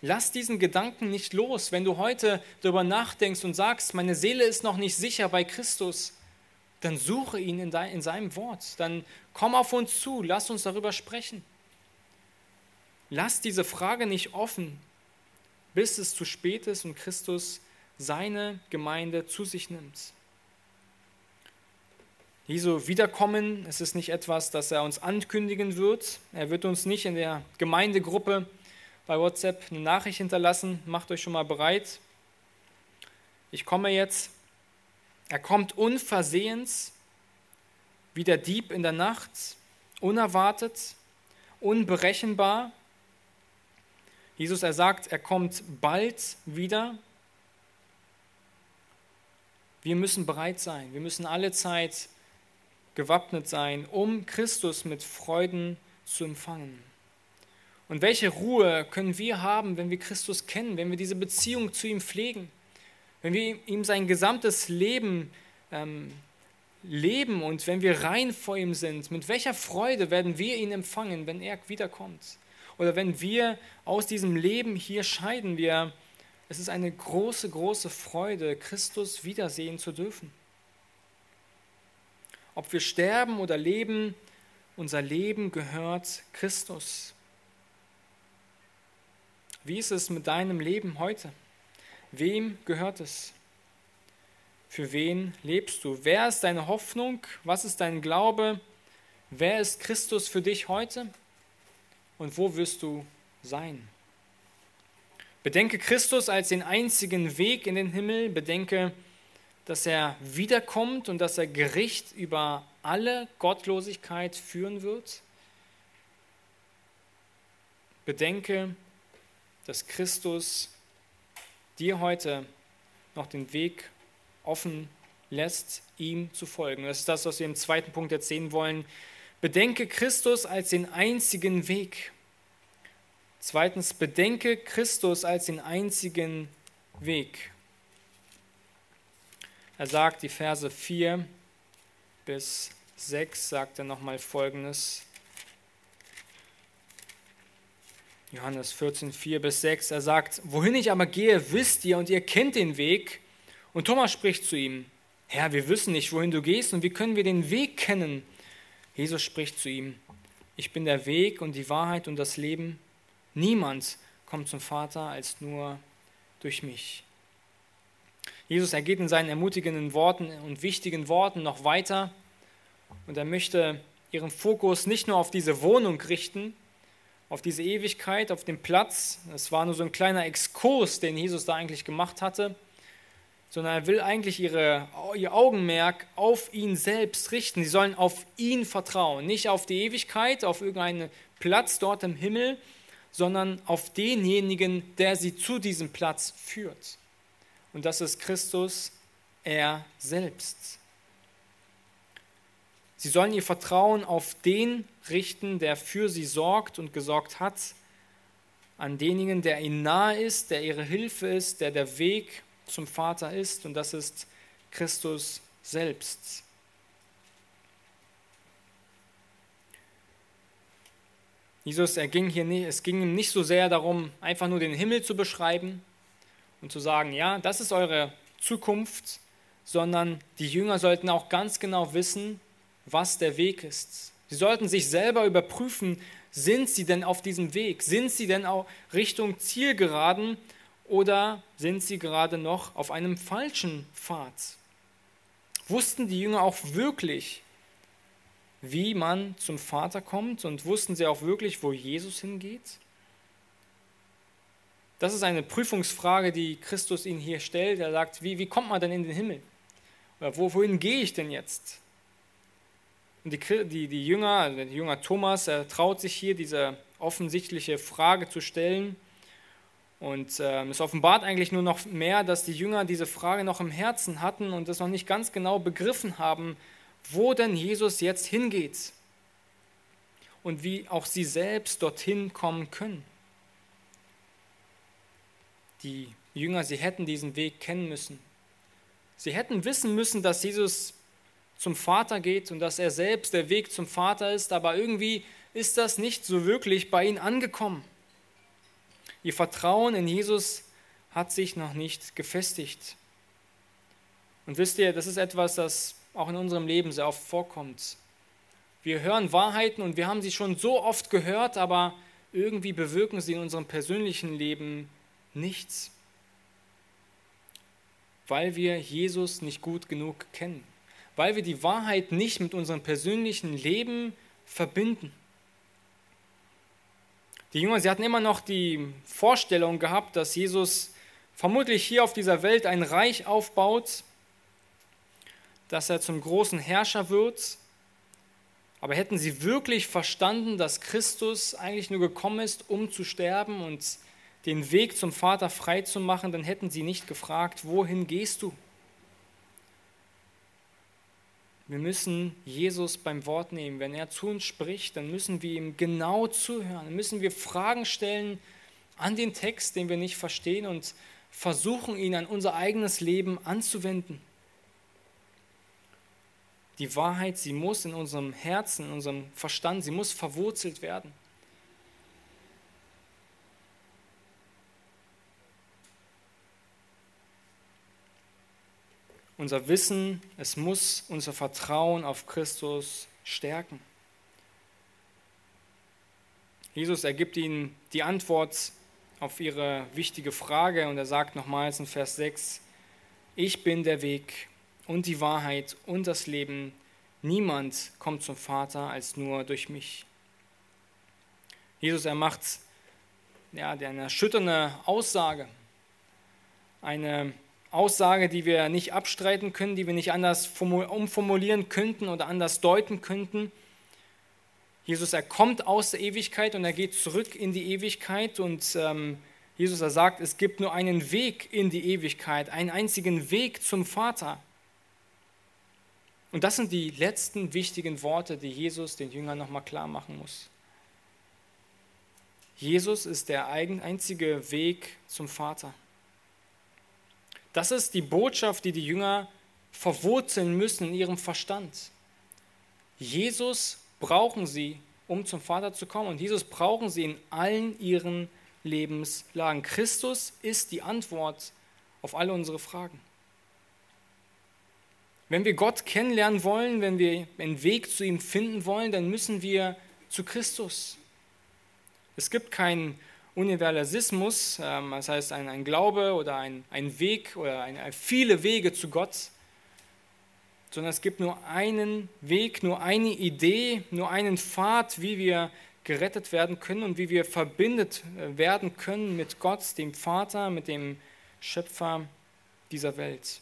Lass diesen Gedanken nicht los. Wenn du heute darüber nachdenkst und sagst, meine Seele ist noch nicht sicher bei Christus, dann suche ihn in, dein, in seinem Wort. Dann komm auf uns zu, lass uns darüber sprechen. Lass diese Frage nicht offen, bis es zu spät ist und Christus seine Gemeinde zu sich nimmt. Jesu Wiederkommen, es ist nicht etwas, das er uns ankündigen wird. Er wird uns nicht in der Gemeindegruppe bei WhatsApp eine Nachricht hinterlassen. Macht euch schon mal bereit. Ich komme jetzt. Er kommt unversehens, wie der Dieb in der Nacht, unerwartet, unberechenbar. Jesus, er sagt, er kommt bald wieder. Wir müssen bereit sein. Wir müssen alle Zeit gewappnet sein, um Christus mit Freuden zu empfangen. Und welche Ruhe können wir haben, wenn wir Christus kennen, wenn wir diese Beziehung zu ihm pflegen, wenn wir ihm sein gesamtes Leben ähm, leben und wenn wir rein vor ihm sind, mit welcher Freude werden wir ihn empfangen, wenn er wiederkommt? Oder wenn wir aus diesem Leben hier scheiden, wir, es ist eine große, große Freude, Christus wiedersehen zu dürfen. Ob wir sterben oder leben, unser Leben gehört Christus. Wie ist es mit deinem Leben heute? Wem gehört es? Für wen lebst du? Wer ist deine Hoffnung? Was ist dein Glaube? Wer ist Christus für dich heute? Und wo wirst du sein? Bedenke Christus als den einzigen Weg in den Himmel. Bedenke, dass er wiederkommt und dass er Gericht über alle Gottlosigkeit führen wird. Bedenke, dass Christus dir heute noch den Weg offen lässt, ihm zu folgen. Das ist das, was wir im zweiten Punkt jetzt sehen wollen. Bedenke Christus als den einzigen Weg. Zweitens, bedenke Christus als den einzigen Weg. Er sagt, die Verse 4 bis 6 sagt er nochmal Folgendes. Johannes 14, 4 bis 6. Er sagt, wohin ich aber gehe, wisst ihr und ihr kennt den Weg. Und Thomas spricht zu ihm, Herr, wir wissen nicht, wohin du gehst und wie können wir den Weg kennen? Jesus spricht zu ihm, ich bin der Weg und die Wahrheit und das Leben. Niemand kommt zum Vater als nur durch mich. Jesus, er geht in seinen ermutigenden Worten und wichtigen Worten noch weiter und er möchte ihren Fokus nicht nur auf diese Wohnung richten, auf diese Ewigkeit, auf den Platz. Es war nur so ein kleiner Exkurs, den Jesus da eigentlich gemacht hatte, sondern er will eigentlich ihre, ihr Augenmerk auf ihn selbst richten. Sie sollen auf ihn vertrauen, nicht auf die Ewigkeit, auf irgendeinen Platz dort im Himmel, sondern auf denjenigen, der sie zu diesem Platz führt. Und das ist Christus, er selbst. Sie sollen ihr Vertrauen auf den richten, der für sie sorgt und gesorgt hat, an denjenigen, der ihnen nahe ist, der ihre Hilfe ist, der der Weg zum Vater ist, und das ist Christus selbst. Jesus, er ging hier nicht, es ging ihm nicht so sehr darum, einfach nur den Himmel zu beschreiben und zu sagen, ja, das ist eure Zukunft, sondern die Jünger sollten auch ganz genau wissen, was der Weg ist. Sie sollten sich selber überprüfen, sind sie denn auf diesem Weg? Sind sie denn auch Richtung Zielgeraden oder sind sie gerade noch auf einem falschen Pfad? Wussten die Jünger auch wirklich, wie man zum Vater kommt und wussten sie auch wirklich, wo Jesus hingeht? Das ist eine Prüfungsfrage, die Christus ihnen hier stellt. Er sagt, wie, wie kommt man denn in den Himmel? Oder wohin gehe ich denn jetzt? Und die, die, die Jünger, also der Jünger Thomas, er traut sich hier diese offensichtliche Frage zu stellen. Und äh, es offenbart eigentlich nur noch mehr, dass die Jünger diese Frage noch im Herzen hatten und das noch nicht ganz genau begriffen haben, wo denn Jesus jetzt hingeht und wie auch sie selbst dorthin kommen können. Die Jünger, sie hätten diesen Weg kennen müssen. Sie hätten wissen müssen, dass Jesus zum Vater geht und dass er selbst der Weg zum Vater ist, aber irgendwie ist das nicht so wirklich bei ihnen angekommen. Ihr Vertrauen in Jesus hat sich noch nicht gefestigt. Und wisst ihr, das ist etwas, das auch in unserem Leben sehr oft vorkommt. Wir hören Wahrheiten und wir haben sie schon so oft gehört, aber irgendwie bewirken sie in unserem persönlichen Leben nichts, weil wir Jesus nicht gut genug kennen, weil wir die Wahrheit nicht mit unserem persönlichen Leben verbinden. Die Jünger, sie hatten immer noch die Vorstellung gehabt, dass Jesus vermutlich hier auf dieser Welt ein Reich aufbaut, dass er zum großen Herrscher wird. Aber hätten sie wirklich verstanden, dass Christus eigentlich nur gekommen ist, um zu sterben und den Weg zum Vater frei zu machen, dann hätten sie nicht gefragt, wohin gehst du? Wir müssen Jesus beim Wort nehmen. Wenn er zu uns spricht, dann müssen wir ihm genau zuhören. Dann müssen wir Fragen stellen an den Text, den wir nicht verstehen und versuchen, ihn an unser eigenes Leben anzuwenden. Die Wahrheit, sie muss in unserem Herzen, in unserem Verstand, sie muss verwurzelt werden. Unser Wissen, es muss unser Vertrauen auf Christus stärken. Jesus ergibt ihnen die Antwort auf ihre wichtige Frage und er sagt nochmals in Vers 6, ich bin der Weg, und die Wahrheit und das Leben. Niemand kommt zum Vater als nur durch mich. Jesus, er macht ja, eine erschütternde Aussage. Eine Aussage, die wir nicht abstreiten können, die wir nicht anders umformulieren könnten oder anders deuten könnten. Jesus, er kommt aus der Ewigkeit und er geht zurück in die Ewigkeit und ähm, Jesus, er sagt, es gibt nur einen Weg in die Ewigkeit, einen einzigen Weg zum Vater. Und das sind die letzten wichtigen Worte, die Jesus den Jüngern nochmal klar machen muss. Jesus ist der einzige Weg zum Vater. Das ist die Botschaft, die die Jünger verwurzeln müssen in ihrem Verstand. Jesus brauchen sie, um zum Vater zu kommen. Und Jesus brauchen sie in allen ihren Lebenslagen. Christus ist die Antwort auf alle unsere Fragen. Wenn wir Gott kennenlernen wollen, wenn wir einen Weg zu ihm finden wollen, dann müssen wir zu Christus. Es gibt keinen Universalismus, ähm, das heißt ein, ein Glaube oder ein, ein Weg oder ein, viele Wege zu Gott, sondern es gibt nur einen Weg, nur eine Idee, nur einen Pfad, wie wir gerettet werden können und wie wir verbindet äh, werden können mit Gott, dem Vater, mit dem Schöpfer dieser Welt.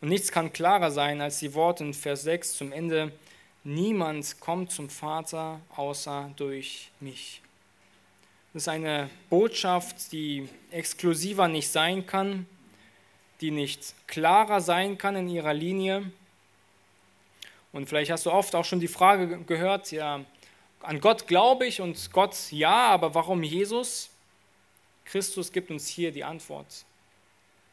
Und nichts kann klarer sein als die Worte in Vers 6 zum Ende, niemand kommt zum Vater außer durch mich. Das ist eine Botschaft, die exklusiver nicht sein kann, die nicht klarer sein kann in ihrer Linie. Und vielleicht hast du oft auch schon die Frage gehört, ja, an Gott glaube ich und Gott ja, aber warum Jesus? Christus gibt uns hier die Antwort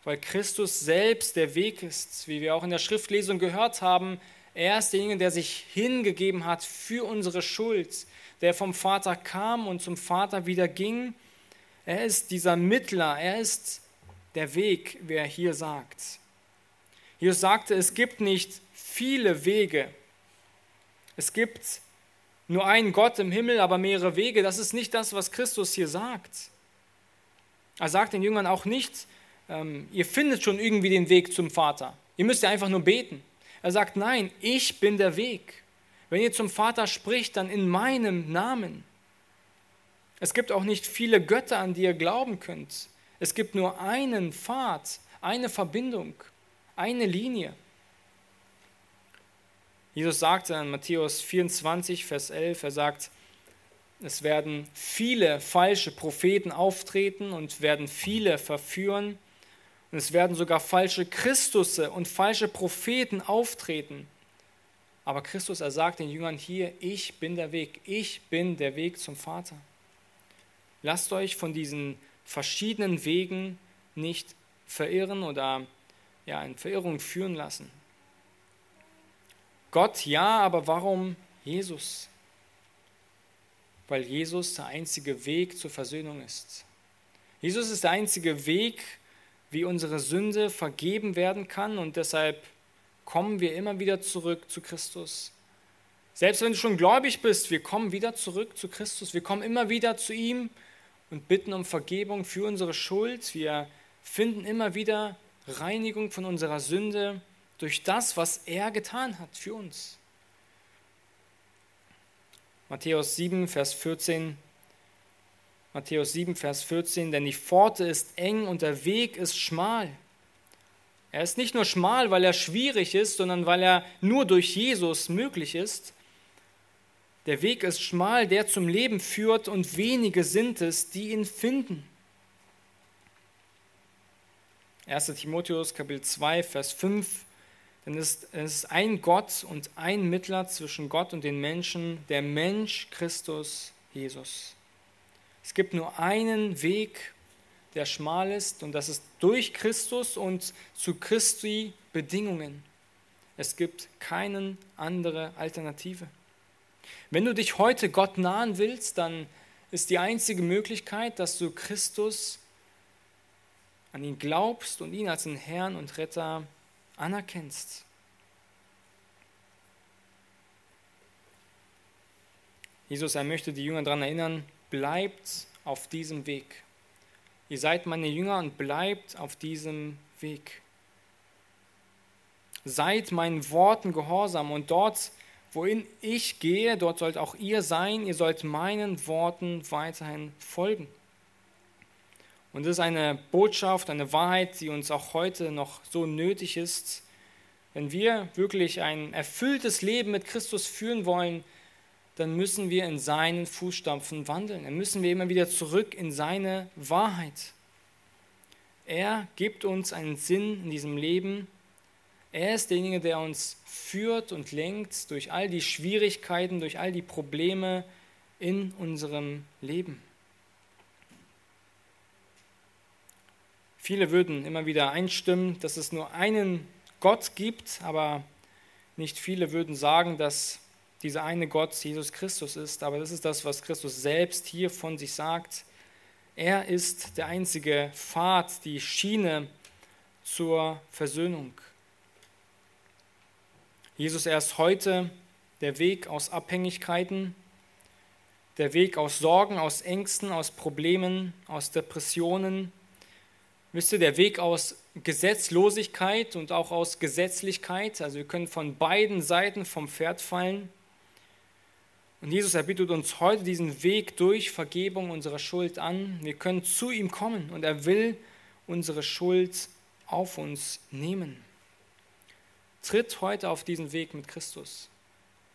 weil Christus selbst der Weg ist, wie wir auch in der Schriftlesung gehört haben. Er ist derjenige, der sich hingegeben hat für unsere Schuld, der vom Vater kam und zum Vater wieder ging. Er ist dieser Mittler, er ist der Weg, wie er hier sagt. Jesus sagte, es gibt nicht viele Wege. Es gibt nur einen Gott im Himmel, aber mehrere Wege. Das ist nicht das, was Christus hier sagt. Er sagt den Jüngern auch nicht, ähm, ihr findet schon irgendwie den Weg zum Vater. Ihr müsst ja einfach nur beten. Er sagt, nein, ich bin der Weg. Wenn ihr zum Vater spricht, dann in meinem Namen. Es gibt auch nicht viele Götter, an die ihr glauben könnt. Es gibt nur einen Pfad, eine Verbindung, eine Linie. Jesus sagte in Matthäus 24, Vers 11, er sagt, es werden viele falsche Propheten auftreten und werden viele verführen Und es werden sogar falsche Christusse und falsche Propheten auftreten. Aber Christus, er sagt den Jüngern hier, ich bin der Weg, ich bin der Weg zum Vater. Lasst euch von diesen verschiedenen Wegen nicht verirren oder ja, in Verirrung führen lassen. Gott ja, aber warum Jesus? Weil Jesus der einzige Weg zur Versöhnung ist. Jesus ist der einzige Weg, wie unsere Sünde vergeben werden kann und deshalb kommen wir immer wieder zurück zu Christus. Selbst wenn du schon gläubig bist, wir kommen wieder zurück zu Christus. Wir kommen immer wieder zu ihm und bitten um Vergebung für unsere Schuld. Wir finden immer wieder Reinigung von unserer Sünde durch das, was er getan hat für uns. Matthäus 7, Vers 14. Matthäus 7, Vers 14, denn die Pforte ist eng und der Weg ist schmal. Er ist nicht nur schmal, weil er schwierig ist, sondern weil er nur durch Jesus möglich ist. Der Weg ist schmal, der zum Leben führt, und wenige sind es, die ihn finden. 1 Timotheus Kapitel 2, Vers 5. Denn es ist ein Gott und ein Mittler zwischen Gott und den Menschen, der Mensch Christus Jesus. Es gibt nur einen Weg, der schmal ist, und das ist durch Christus und zu Christi Bedingungen. Es gibt keine andere Alternative. Wenn du dich heute Gott nahen willst, dann ist die einzige Möglichkeit, dass du Christus an ihn glaubst und ihn als den Herrn und Retter anerkennst. Jesus, er möchte die Jünger daran erinnern, bleibt auf diesem Weg. Ihr seid meine Jünger und bleibt auf diesem Weg. Seid meinen Worten gehorsam und dort, wohin ich gehe, dort sollt auch ihr sein. Ihr sollt meinen Worten weiterhin folgen. Und das ist eine Botschaft, eine Wahrheit, die uns auch heute noch so nötig ist. Wenn wir wirklich ein erfülltes Leben mit Christus führen wollen, dann müssen wir in seinen Fußstapfen wandeln. Dann müssen wir immer wieder zurück in seine Wahrheit. Er gibt uns einen Sinn in diesem Leben. Er ist derjenige, der uns führt und lenkt durch all die Schwierigkeiten, durch all die Probleme in unserem Leben. Viele würden immer wieder einstimmen, dass es nur einen Gott gibt, aber nicht viele würden sagen, dass dieser eine Gott Jesus Christus ist. Aber das ist das, was Christus selbst hier von sich sagt. Er ist der einzige Pfad, die Schiene zur Versöhnung. Jesus, er ist heute der Weg aus Abhängigkeiten, der Weg aus Sorgen, aus Ängsten, aus Problemen, aus Depressionen, Wisst ihr, der Weg aus Gesetzlosigkeit und auch aus Gesetzlichkeit, also wir können von beiden Seiten vom Pferd fallen. Und Jesus erbietet uns heute diesen Weg durch Vergebung unserer Schuld an. Wir können zu ihm kommen und er will unsere Schuld auf uns nehmen. Tritt heute auf diesen Weg mit Christus.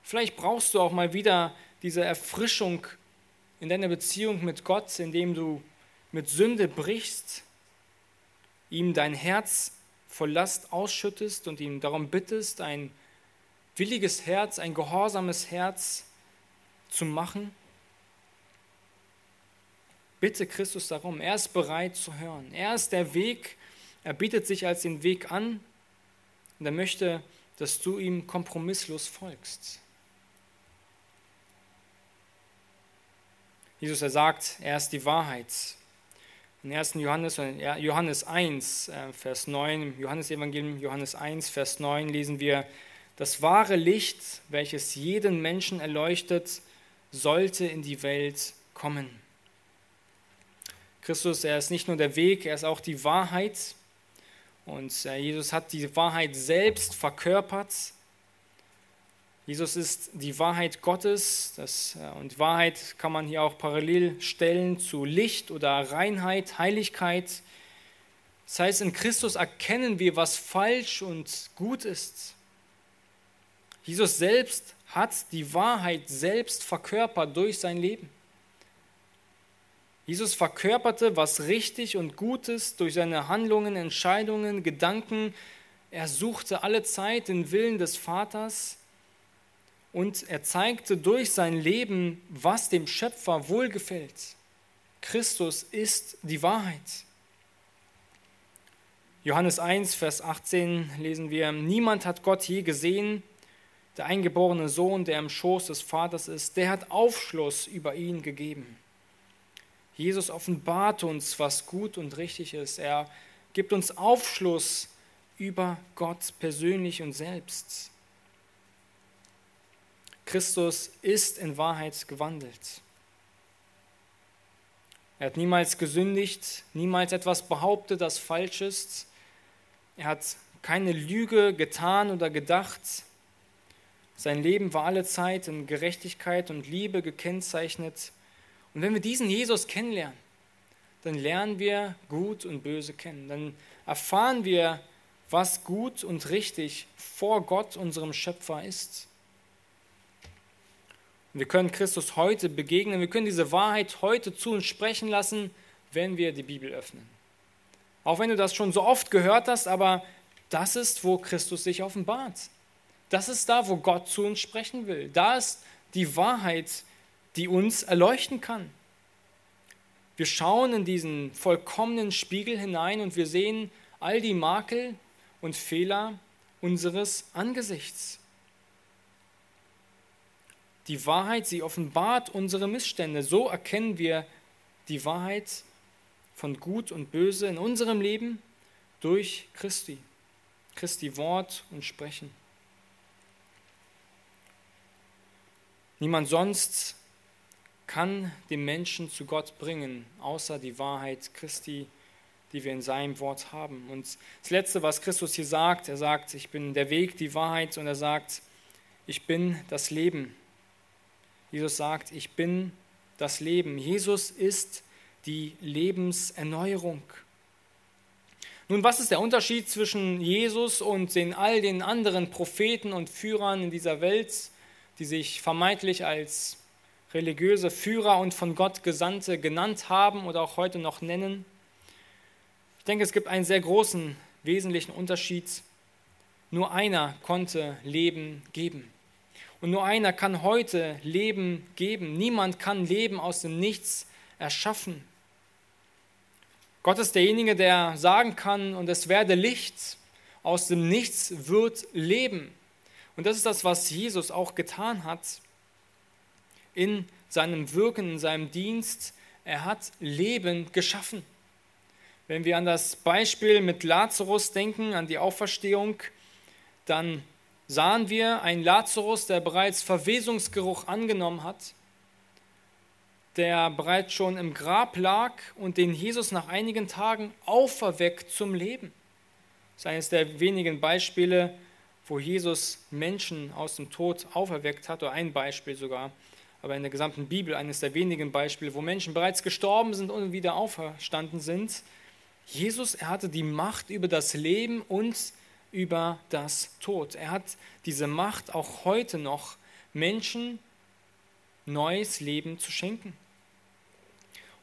Vielleicht brauchst du auch mal wieder diese Erfrischung in deiner Beziehung mit Gott, indem du mit Sünde brichst, ihm dein Herz voll Last ausschüttest und ihm darum bittest, ein williges Herz, ein gehorsames Herz zu machen? Bitte Christus darum. Er ist bereit zu hören. Er ist der Weg. Er bietet sich als den Weg an und er möchte, dass du ihm kompromisslos folgst. Jesus, er sagt, er ist die Wahrheit. In 1. Johannes, Johannes 1, äh, Vers 9, im Johannesevangelium Johannes 1, Vers 9 lesen wir, das wahre Licht, welches jeden Menschen erleuchtet, sollte in die Welt kommen. Christus, er ist nicht nur der Weg, er ist auch die Wahrheit. Und äh, Jesus hat die Wahrheit selbst verkörpert Jesus ist die Wahrheit Gottes das, äh, und Wahrheit kann man hier auch parallel stellen zu Licht oder Reinheit, Heiligkeit. Das heißt, in Christus erkennen wir, was falsch und gut ist. Jesus selbst hat die Wahrheit selbst verkörpert durch sein Leben. Jesus verkörperte, was richtig und gut ist durch seine Handlungen, Entscheidungen, Gedanken. Er suchte alle Zeit den Willen des Vaters und er zeigte durch sein Leben, was dem Schöpfer wohlgefällt. Christus ist die Wahrheit. Johannes 1, Vers 18 lesen wir, niemand hat Gott je gesehen, der eingeborene Sohn, der im Schoß des Vaters ist, der hat Aufschluss über ihn gegeben. Jesus offenbart uns, was gut und richtig ist. Er gibt uns Aufschluss über Gott persönlich und selbst. Christus ist in Wahrheit gewandelt. Er hat niemals gesündigt, niemals etwas behauptet, das falsch ist. Er hat keine Lüge getan oder gedacht. Sein Leben war alle Zeit in Gerechtigkeit und Liebe gekennzeichnet. Und wenn wir diesen Jesus kennenlernen, dann lernen wir gut und böse kennen. Dann erfahren wir, was gut und richtig vor Gott, unserem Schöpfer, ist. Und wir können Christus heute begegnen, wir können diese Wahrheit heute zu uns sprechen lassen, wenn wir die Bibel öffnen. Auch wenn du das schon so oft gehört hast, aber das ist, wo Christus sich offenbart. Das ist da, wo Gott zu uns sprechen will. Da ist die Wahrheit, die uns erleuchten kann. Wir schauen in diesen vollkommenen Spiegel hinein und wir sehen all die Makel und Fehler unseres Angesichts. Die Wahrheit, sie offenbart unsere Missstände. So erkennen wir die Wahrheit von Gut und Böse in unserem Leben durch Christi, Christi Wort und Sprechen. Niemand sonst kann den Menschen zu Gott bringen, außer die Wahrheit Christi, die wir in seinem Wort haben. Und das Letzte, was Christus hier sagt, er sagt, ich bin der Weg, die Wahrheit und er sagt, ich bin das Leben. Jesus sagt, ich bin das Leben. Jesus ist die Lebenserneuerung. Nun, was ist der Unterschied zwischen Jesus und den all den anderen Propheten und Führern in dieser Welt, die sich vermeintlich als religiöse Führer und von Gott Gesandte genannt haben oder auch heute noch nennen? Ich denke, es gibt einen sehr großen, wesentlichen Unterschied. Nur einer konnte Leben geben. Und nur einer kann heute Leben geben. Niemand kann Leben aus dem Nichts erschaffen. Gott ist derjenige, der sagen kann, und es werde Licht, aus dem Nichts wird Leben. Und das ist das, was Jesus auch getan hat in seinem Wirken, in seinem Dienst. Er hat Leben geschaffen. Wenn wir an das Beispiel mit Lazarus denken, an die Auferstehung, dann sahen wir einen Lazarus, der bereits Verwesungsgeruch angenommen hat, der bereits schon im Grab lag und den Jesus nach einigen Tagen auferweckt zum Leben. Das ist eines der wenigen Beispiele, wo Jesus Menschen aus dem Tod auferweckt hat, oder ein Beispiel sogar, aber in der gesamten Bibel eines der wenigen Beispiele, wo Menschen bereits gestorben sind und wieder auferstanden sind. Jesus, er hatte die Macht über das Leben und über das Tod. Er hat diese Macht auch heute noch, Menschen neues Leben zu schenken.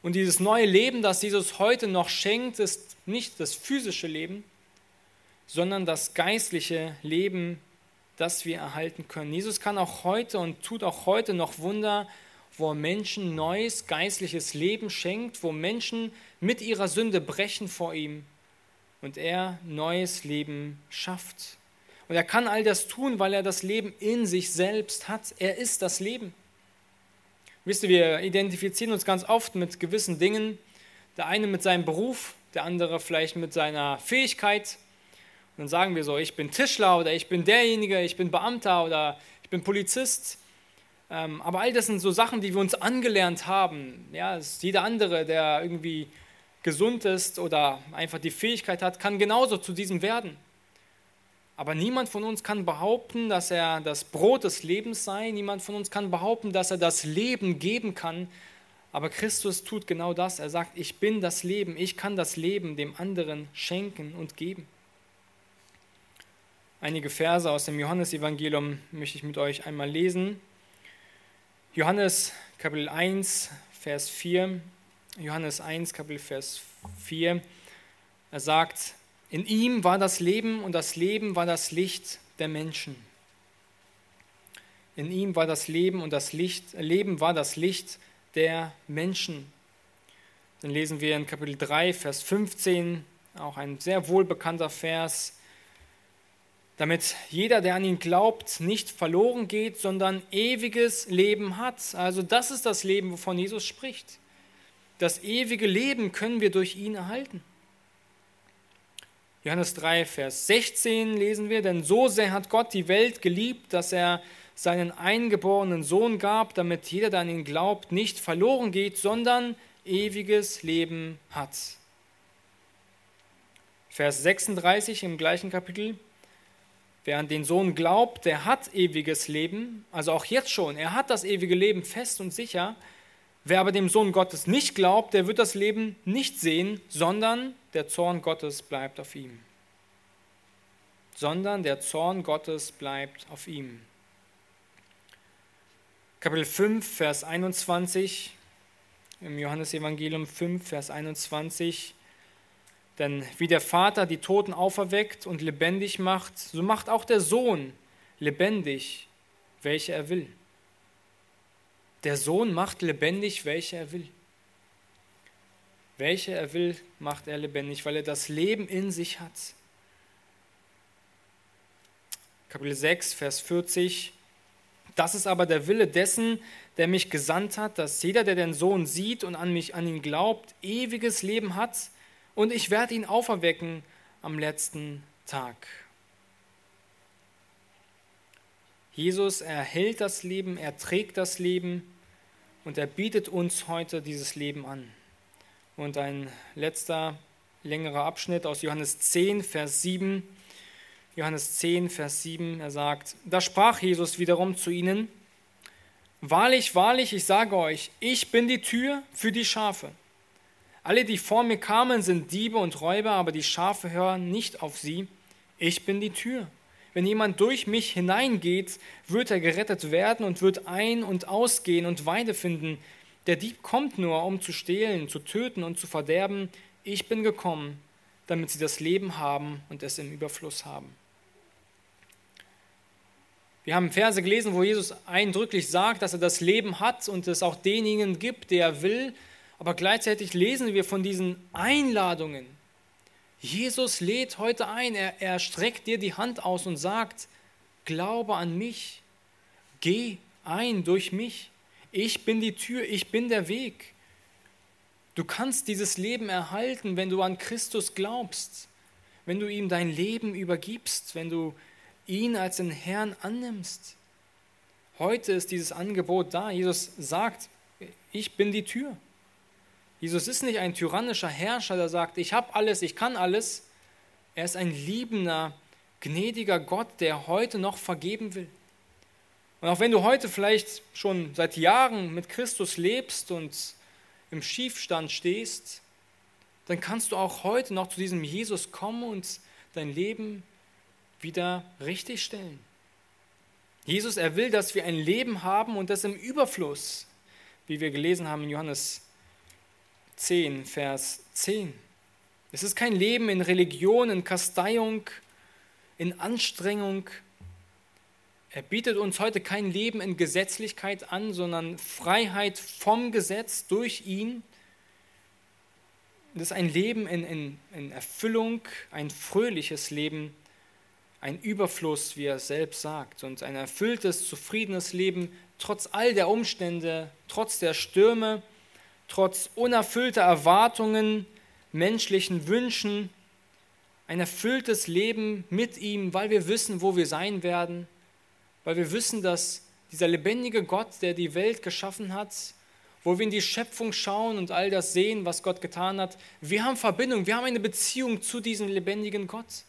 Und dieses neue Leben, das Jesus heute noch schenkt, ist nicht das physische Leben, sondern das geistliche Leben, das wir erhalten können. Jesus kann auch heute und tut auch heute noch Wunder, wo er Menschen neues geistliches Leben schenkt, wo Menschen mit ihrer Sünde brechen vor ihm und er neues Leben schafft. Und er kann all das tun, weil er das Leben in sich selbst hat. Er ist das Leben. Wisst ihr, wir identifizieren uns ganz oft mit gewissen Dingen. Der eine mit seinem Beruf, der andere vielleicht mit seiner Fähigkeit. Dann sagen wir so, ich bin Tischler oder ich bin derjenige, ich bin Beamter oder ich bin Polizist. Ähm, aber all das sind so Sachen, die wir uns angelernt haben. Ja, jeder andere, der irgendwie gesund ist oder einfach die Fähigkeit hat, kann genauso zu diesem werden. Aber niemand von uns kann behaupten, dass er das Brot des Lebens sei. Niemand von uns kann behaupten, dass er das Leben geben kann. Aber Christus tut genau das. Er sagt, ich bin das Leben. Ich kann das Leben dem anderen schenken und geben. Einige Verse aus dem Johannesevangelium möchte ich mit euch einmal lesen. Johannes Kapitel 1, Vers 4. Johannes 1, Kapitel Vers 4. Er sagt, in ihm war das Leben und das Leben war das Licht der Menschen. In ihm war das Leben und das Licht, Leben war das Licht der Menschen. Dann lesen wir in Kapitel 3, Vers 15, auch ein sehr wohlbekannter Vers, damit jeder, der an ihn glaubt, nicht verloren geht, sondern ewiges Leben hat. Also das ist das Leben, wovon Jesus spricht. Das ewige Leben können wir durch ihn erhalten. Johannes 3, Vers 16 lesen wir, denn so sehr hat Gott die Welt geliebt, dass er seinen eingeborenen Sohn gab, damit jeder, der an ihn glaubt, nicht verloren geht, sondern ewiges Leben hat. Vers 36 im gleichen Kapitel. Wer an den Sohn glaubt, der hat ewiges Leben, also auch jetzt schon, er hat das ewige Leben fest und sicher. Wer aber dem Sohn Gottes nicht glaubt, der wird das Leben nicht sehen, sondern der Zorn Gottes bleibt auf ihm. Sondern der Zorn Gottes bleibt auf ihm. Kapitel 5, Vers 21, im Johannesevangelium 5, Vers 21. Denn wie der Vater die Toten auferweckt und lebendig macht, so macht auch der Sohn lebendig, welche er will. Der Sohn macht lebendig, welche er will. Welche er will, macht er lebendig, weil er das Leben in sich hat. Kapitel 6, Vers 40. Das ist aber der Wille dessen, der mich gesandt hat, dass jeder, der den Sohn sieht und an mich, an ihn glaubt, ewiges Leben hat und ich werde ihn auferwecken am letzten Tag. Jesus erhält das Leben, er trägt das Leben und er bietet uns heute dieses Leben an. Und ein letzter längerer Abschnitt aus Johannes 10, Vers 7. Johannes 10, Vers 7, er sagt, da sprach Jesus wiederum zu ihnen, Wahrlich, wahrlich, ich sage euch, ich bin die Tür für die Schafe. Alle, die vor mir kamen, sind Diebe und Räuber, aber die Schafe hören nicht auf sie. Ich bin die Tür. Wenn jemand durch mich hineingeht, wird er gerettet werden und wird ein- und ausgehen und Weide finden. Der Dieb kommt nur, um zu stehlen, zu töten und zu verderben. Ich bin gekommen, damit sie das Leben haben und es im Überfluss haben. Wir haben Verse gelesen, wo Jesus eindrücklich sagt, dass er das Leben hat und es auch denjenigen gibt, der er will. Aber gleichzeitig lesen wir von diesen Einladungen. Jesus lädt heute ein, er, er streckt dir die Hand aus und sagt, glaube an mich, geh ein durch mich. Ich bin die Tür, ich bin der Weg. Du kannst dieses Leben erhalten, wenn du an Christus glaubst, wenn du ihm dein Leben übergibst, wenn du ihn als den Herrn annimmst. Heute ist dieses Angebot da. Jesus sagt, ich bin die Tür. Jesus ist nicht ein tyrannischer Herrscher, der sagt, ich habe alles, ich kann alles. Er ist ein liebender, gnädiger Gott, der heute noch vergeben will. Und auch wenn du heute vielleicht schon seit Jahren mit Christus lebst und im Schiefstand stehst, dann kannst du auch heute noch zu diesem Jesus kommen und dein Leben wieder richtigstellen. Jesus, er will, dass wir ein Leben haben und das im Überfluss, wie wir gelesen haben in Johannes 10, Vers 10. Es ist kein Leben in Religion, in Kasteiung, in Anstrengung. Er bietet uns heute kein Leben in Gesetzlichkeit an, sondern Freiheit vom Gesetz durch ihn. Das ist ein Leben in, in, in Erfüllung, ein fröhliches Leben ein Überfluss, wie er selbst sagt, und ein erfülltes, zufriedenes Leben trotz all der Umstände, trotz der Stürme, trotz unerfüllter Erwartungen, menschlichen Wünschen, ein erfülltes Leben mit ihm, weil wir wissen, wo wir sein werden, weil wir wissen, dass dieser lebendige Gott, der die Welt geschaffen hat, wo wir in die Schöpfung schauen und all das sehen, was Gott getan hat, wir haben Verbindung, wir haben eine Beziehung zu diesem lebendigen Gott.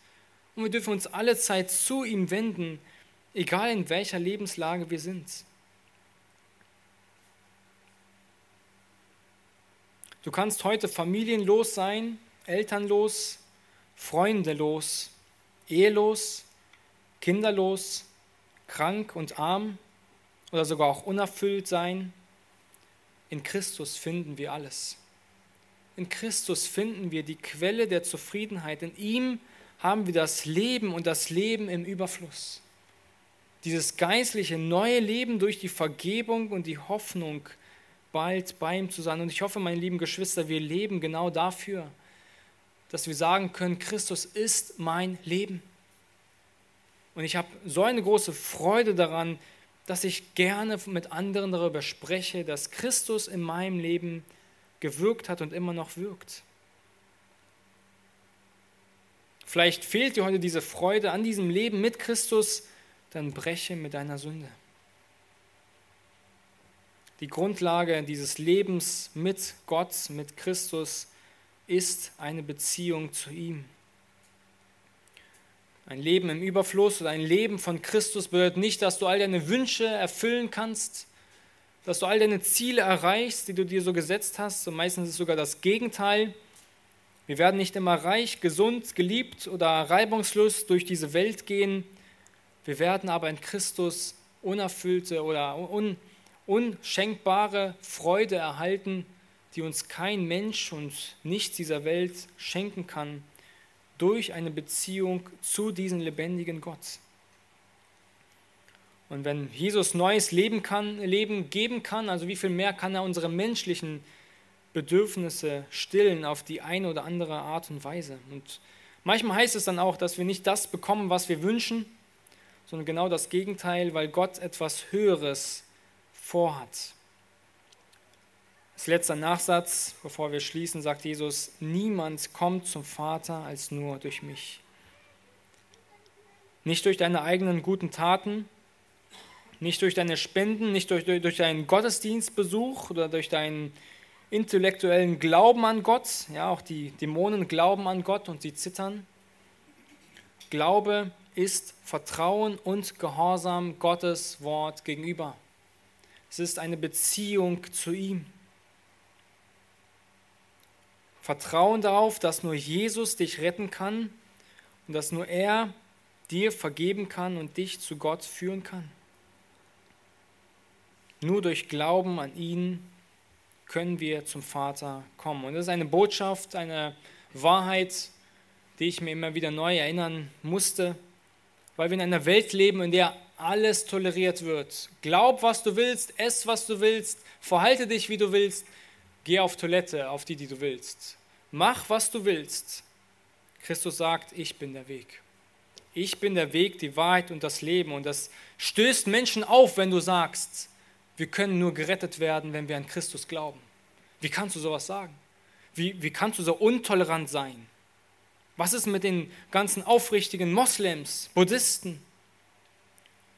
Und wir dürfen uns alle Zeit zu ihm wenden, egal in welcher Lebenslage wir sind. Du kannst heute familienlos sein, elternlos, freundelos, ehelos, kinderlos, krank und arm oder sogar auch unerfüllt sein. In Christus finden wir alles. in Christus finden wir die Quelle der Zufriedenheit. In ihm haben wir das Leben und das Leben im Überfluss. Dieses geistliche neue Leben durch die Vergebung und die Hoffnung, bald bei ihm zu sein. Und ich hoffe, meine lieben Geschwister, wir leben genau dafür, dass wir sagen können, Christus ist mein Leben. Und ich habe so eine große Freude daran, dass ich gerne mit anderen darüber spreche, dass Christus in meinem Leben gewirkt hat und immer noch wirkt. Vielleicht fehlt dir heute diese Freude an diesem Leben mit Christus, dann breche mit deiner Sünde. Die Grundlage dieses Lebens mit Gott, mit Christus, ist eine Beziehung zu ihm. Ein Leben im Überfluss oder ein Leben von Christus bedeutet nicht, dass du all deine Wünsche erfüllen kannst, dass du all deine Ziele erreichst, die du dir so gesetzt hast. Und meistens ist es sogar das Gegenteil. Wir werden nicht immer reich, gesund, geliebt oder reibungslos durch diese Welt gehen. Wir werden aber in Christus unerfüllte oder un, unschenkbare Freude erhalten, die uns kein Mensch und nichts dieser Welt schenken kann durch eine Beziehung zu diesem lebendigen Gott. Und wenn Jesus neues Leben, kann, Leben geben kann, also wie viel mehr kann er unsere menschlichen Bedürfnisse stillen auf die eine oder andere Art und Weise. Und manchmal heißt es dann auch, dass wir nicht das bekommen, was wir wünschen, sondern genau das Gegenteil, weil Gott etwas Höheres vorhat. Als letzter Nachsatz, bevor wir schließen, sagt Jesus, niemand kommt zum Vater als nur durch mich. Nicht durch deine eigenen guten Taten, nicht durch deine Spenden, nicht durch, durch, durch deinen Gottesdienstbesuch oder durch deinen intellektuellen Glauben an Gott. Ja, auch die Dämonen glauben an Gott und sie zittern. Glaube ist Vertrauen und Gehorsam Gottes Wort gegenüber. Es ist eine Beziehung zu ihm. Vertrauen darauf, dass nur Jesus dich retten kann und dass nur er dir vergeben kann und dich zu Gott führen kann. Nur durch Glauben an ihn können wir zum Vater kommen. Und das ist eine Botschaft, eine Wahrheit, die ich mir immer wieder neu erinnern musste, weil wir in einer Welt leben, in der alles toleriert wird. Glaub, was du willst, ess, was du willst, verhalte dich, wie du willst, Geh auf Toilette, auf die, die du willst. Mach, was du willst. Christus sagt, ich bin der Weg. Ich bin der Weg, die Wahrheit und das Leben. Und das stößt Menschen auf, wenn du sagst, wir können nur gerettet werden, wenn wir an Christus glauben. Wie kannst du sowas sagen? Wie, wie kannst du so intolerant sein? Was ist mit den ganzen aufrichtigen Moslems, Buddhisten?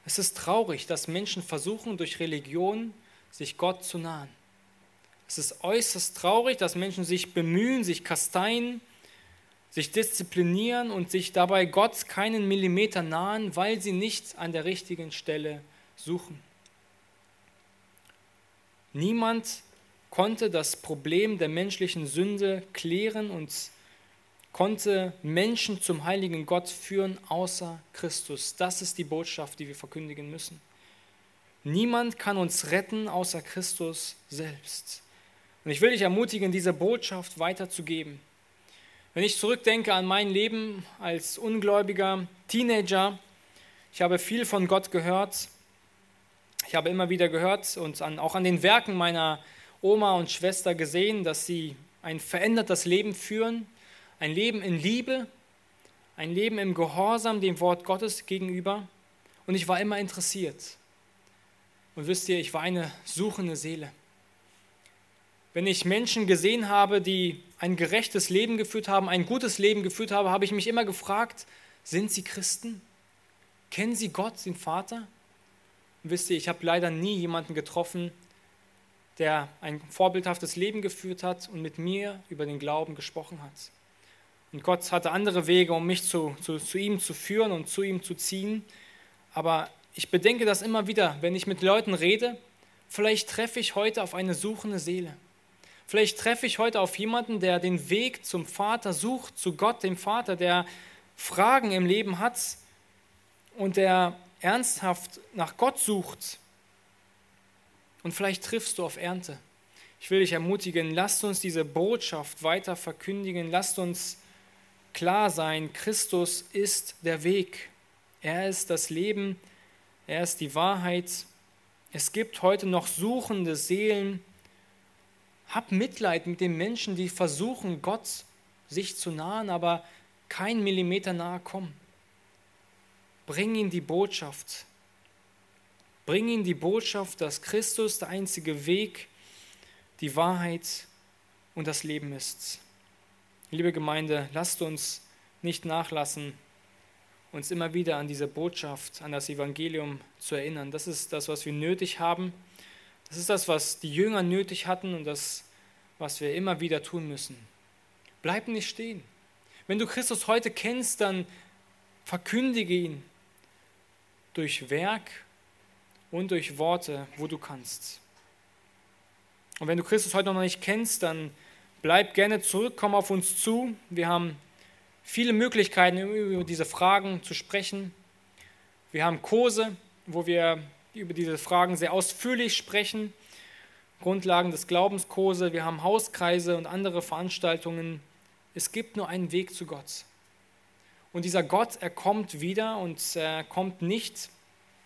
Es ist traurig, dass Menschen versuchen, durch Religion sich Gott zu nahen. Es ist äußerst traurig, dass Menschen sich bemühen, sich kasteien, sich disziplinieren und sich dabei Gott keinen Millimeter nahen, weil sie nicht an der richtigen Stelle suchen. Niemand konnte das Problem der menschlichen Sünde klären und konnte Menschen zum heiligen Gott führen, außer Christus. Das ist die Botschaft, die wir verkündigen müssen. Niemand kann uns retten, außer Christus selbst. Und ich will dich ermutigen, diese Botschaft weiterzugeben. Wenn ich zurückdenke an mein Leben als ungläubiger Teenager, ich habe viel von Gott gehört. Ich habe immer wieder gehört und an, auch an den Werken meiner Oma und Schwester gesehen, dass sie ein verändertes Leben führen, ein Leben in Liebe, ein Leben im Gehorsam dem Wort Gottes gegenüber. Und ich war immer interessiert. Und wisst ihr, ich war eine suchende Seele. Wenn ich Menschen gesehen habe, die ein gerechtes Leben geführt haben, ein gutes Leben geführt haben, habe ich mich immer gefragt, sind sie Christen? Kennen sie Gott, den Vater? Und wisst ihr, ich habe leider nie jemanden getroffen, der ein vorbildhaftes Leben geführt hat und mit mir über den Glauben gesprochen hat. Und Gott hatte andere Wege, um mich zu, zu, zu ihm zu führen und zu ihm zu ziehen. Aber ich bedenke das immer wieder, wenn ich mit Leuten rede, vielleicht treffe ich heute auf eine suchende Seele. Vielleicht treffe ich heute auf jemanden, der den Weg zum Vater sucht, zu Gott, dem Vater, der Fragen im Leben hat und der ernsthaft nach Gott sucht. Und vielleicht triffst du auf Ernte. Ich will dich ermutigen, lasst uns diese Botschaft weiter verkündigen, lasst uns klar sein, Christus ist der Weg, er ist das Leben, er ist die Wahrheit. Es gibt heute noch suchende Seelen. Hab Mitleid mit den Menschen, die versuchen, Gott sich zu nahen, aber kein Millimeter nahe kommen. Bring ihnen die Botschaft. Bring ihnen die Botschaft, dass Christus der einzige Weg, die Wahrheit und das Leben ist. Liebe Gemeinde, lasst uns nicht nachlassen, uns immer wieder an diese Botschaft, an das Evangelium zu erinnern. Das ist das, was wir nötig haben. Das ist das, was die Jünger nötig hatten und das, was wir immer wieder tun müssen. Bleib nicht stehen. Wenn du Christus heute kennst, dann verkündige ihn durch Werk und durch Worte, wo du kannst. Und wenn du Christus heute noch nicht kennst, dann bleib gerne zurück, komm auf uns zu. Wir haben viele Möglichkeiten, über diese Fragen zu sprechen. Wir haben Kurse, wo wir über diese Fragen sehr ausführlich sprechen. Grundlagen des Glaubenskurse, wir haben Hauskreise und andere Veranstaltungen. Es gibt nur einen Weg zu Gott. Und dieser Gott, er kommt wieder und er kommt nicht,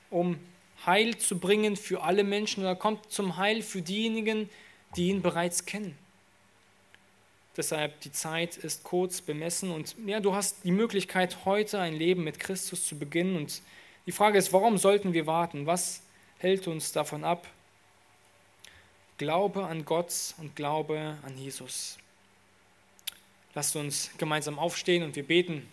um Heil zu bringen für alle Menschen, er kommt zum Heil für diejenigen, die ihn bereits kennen. Deshalb die Zeit ist kurz bemessen und ja, du hast die Möglichkeit, heute ein Leben mit Christus zu beginnen. Und die Frage ist, warum sollten wir warten? Was hält uns davon ab? Glaube an Gott und Glaube an Jesus. Lasst uns gemeinsam aufstehen und wir beten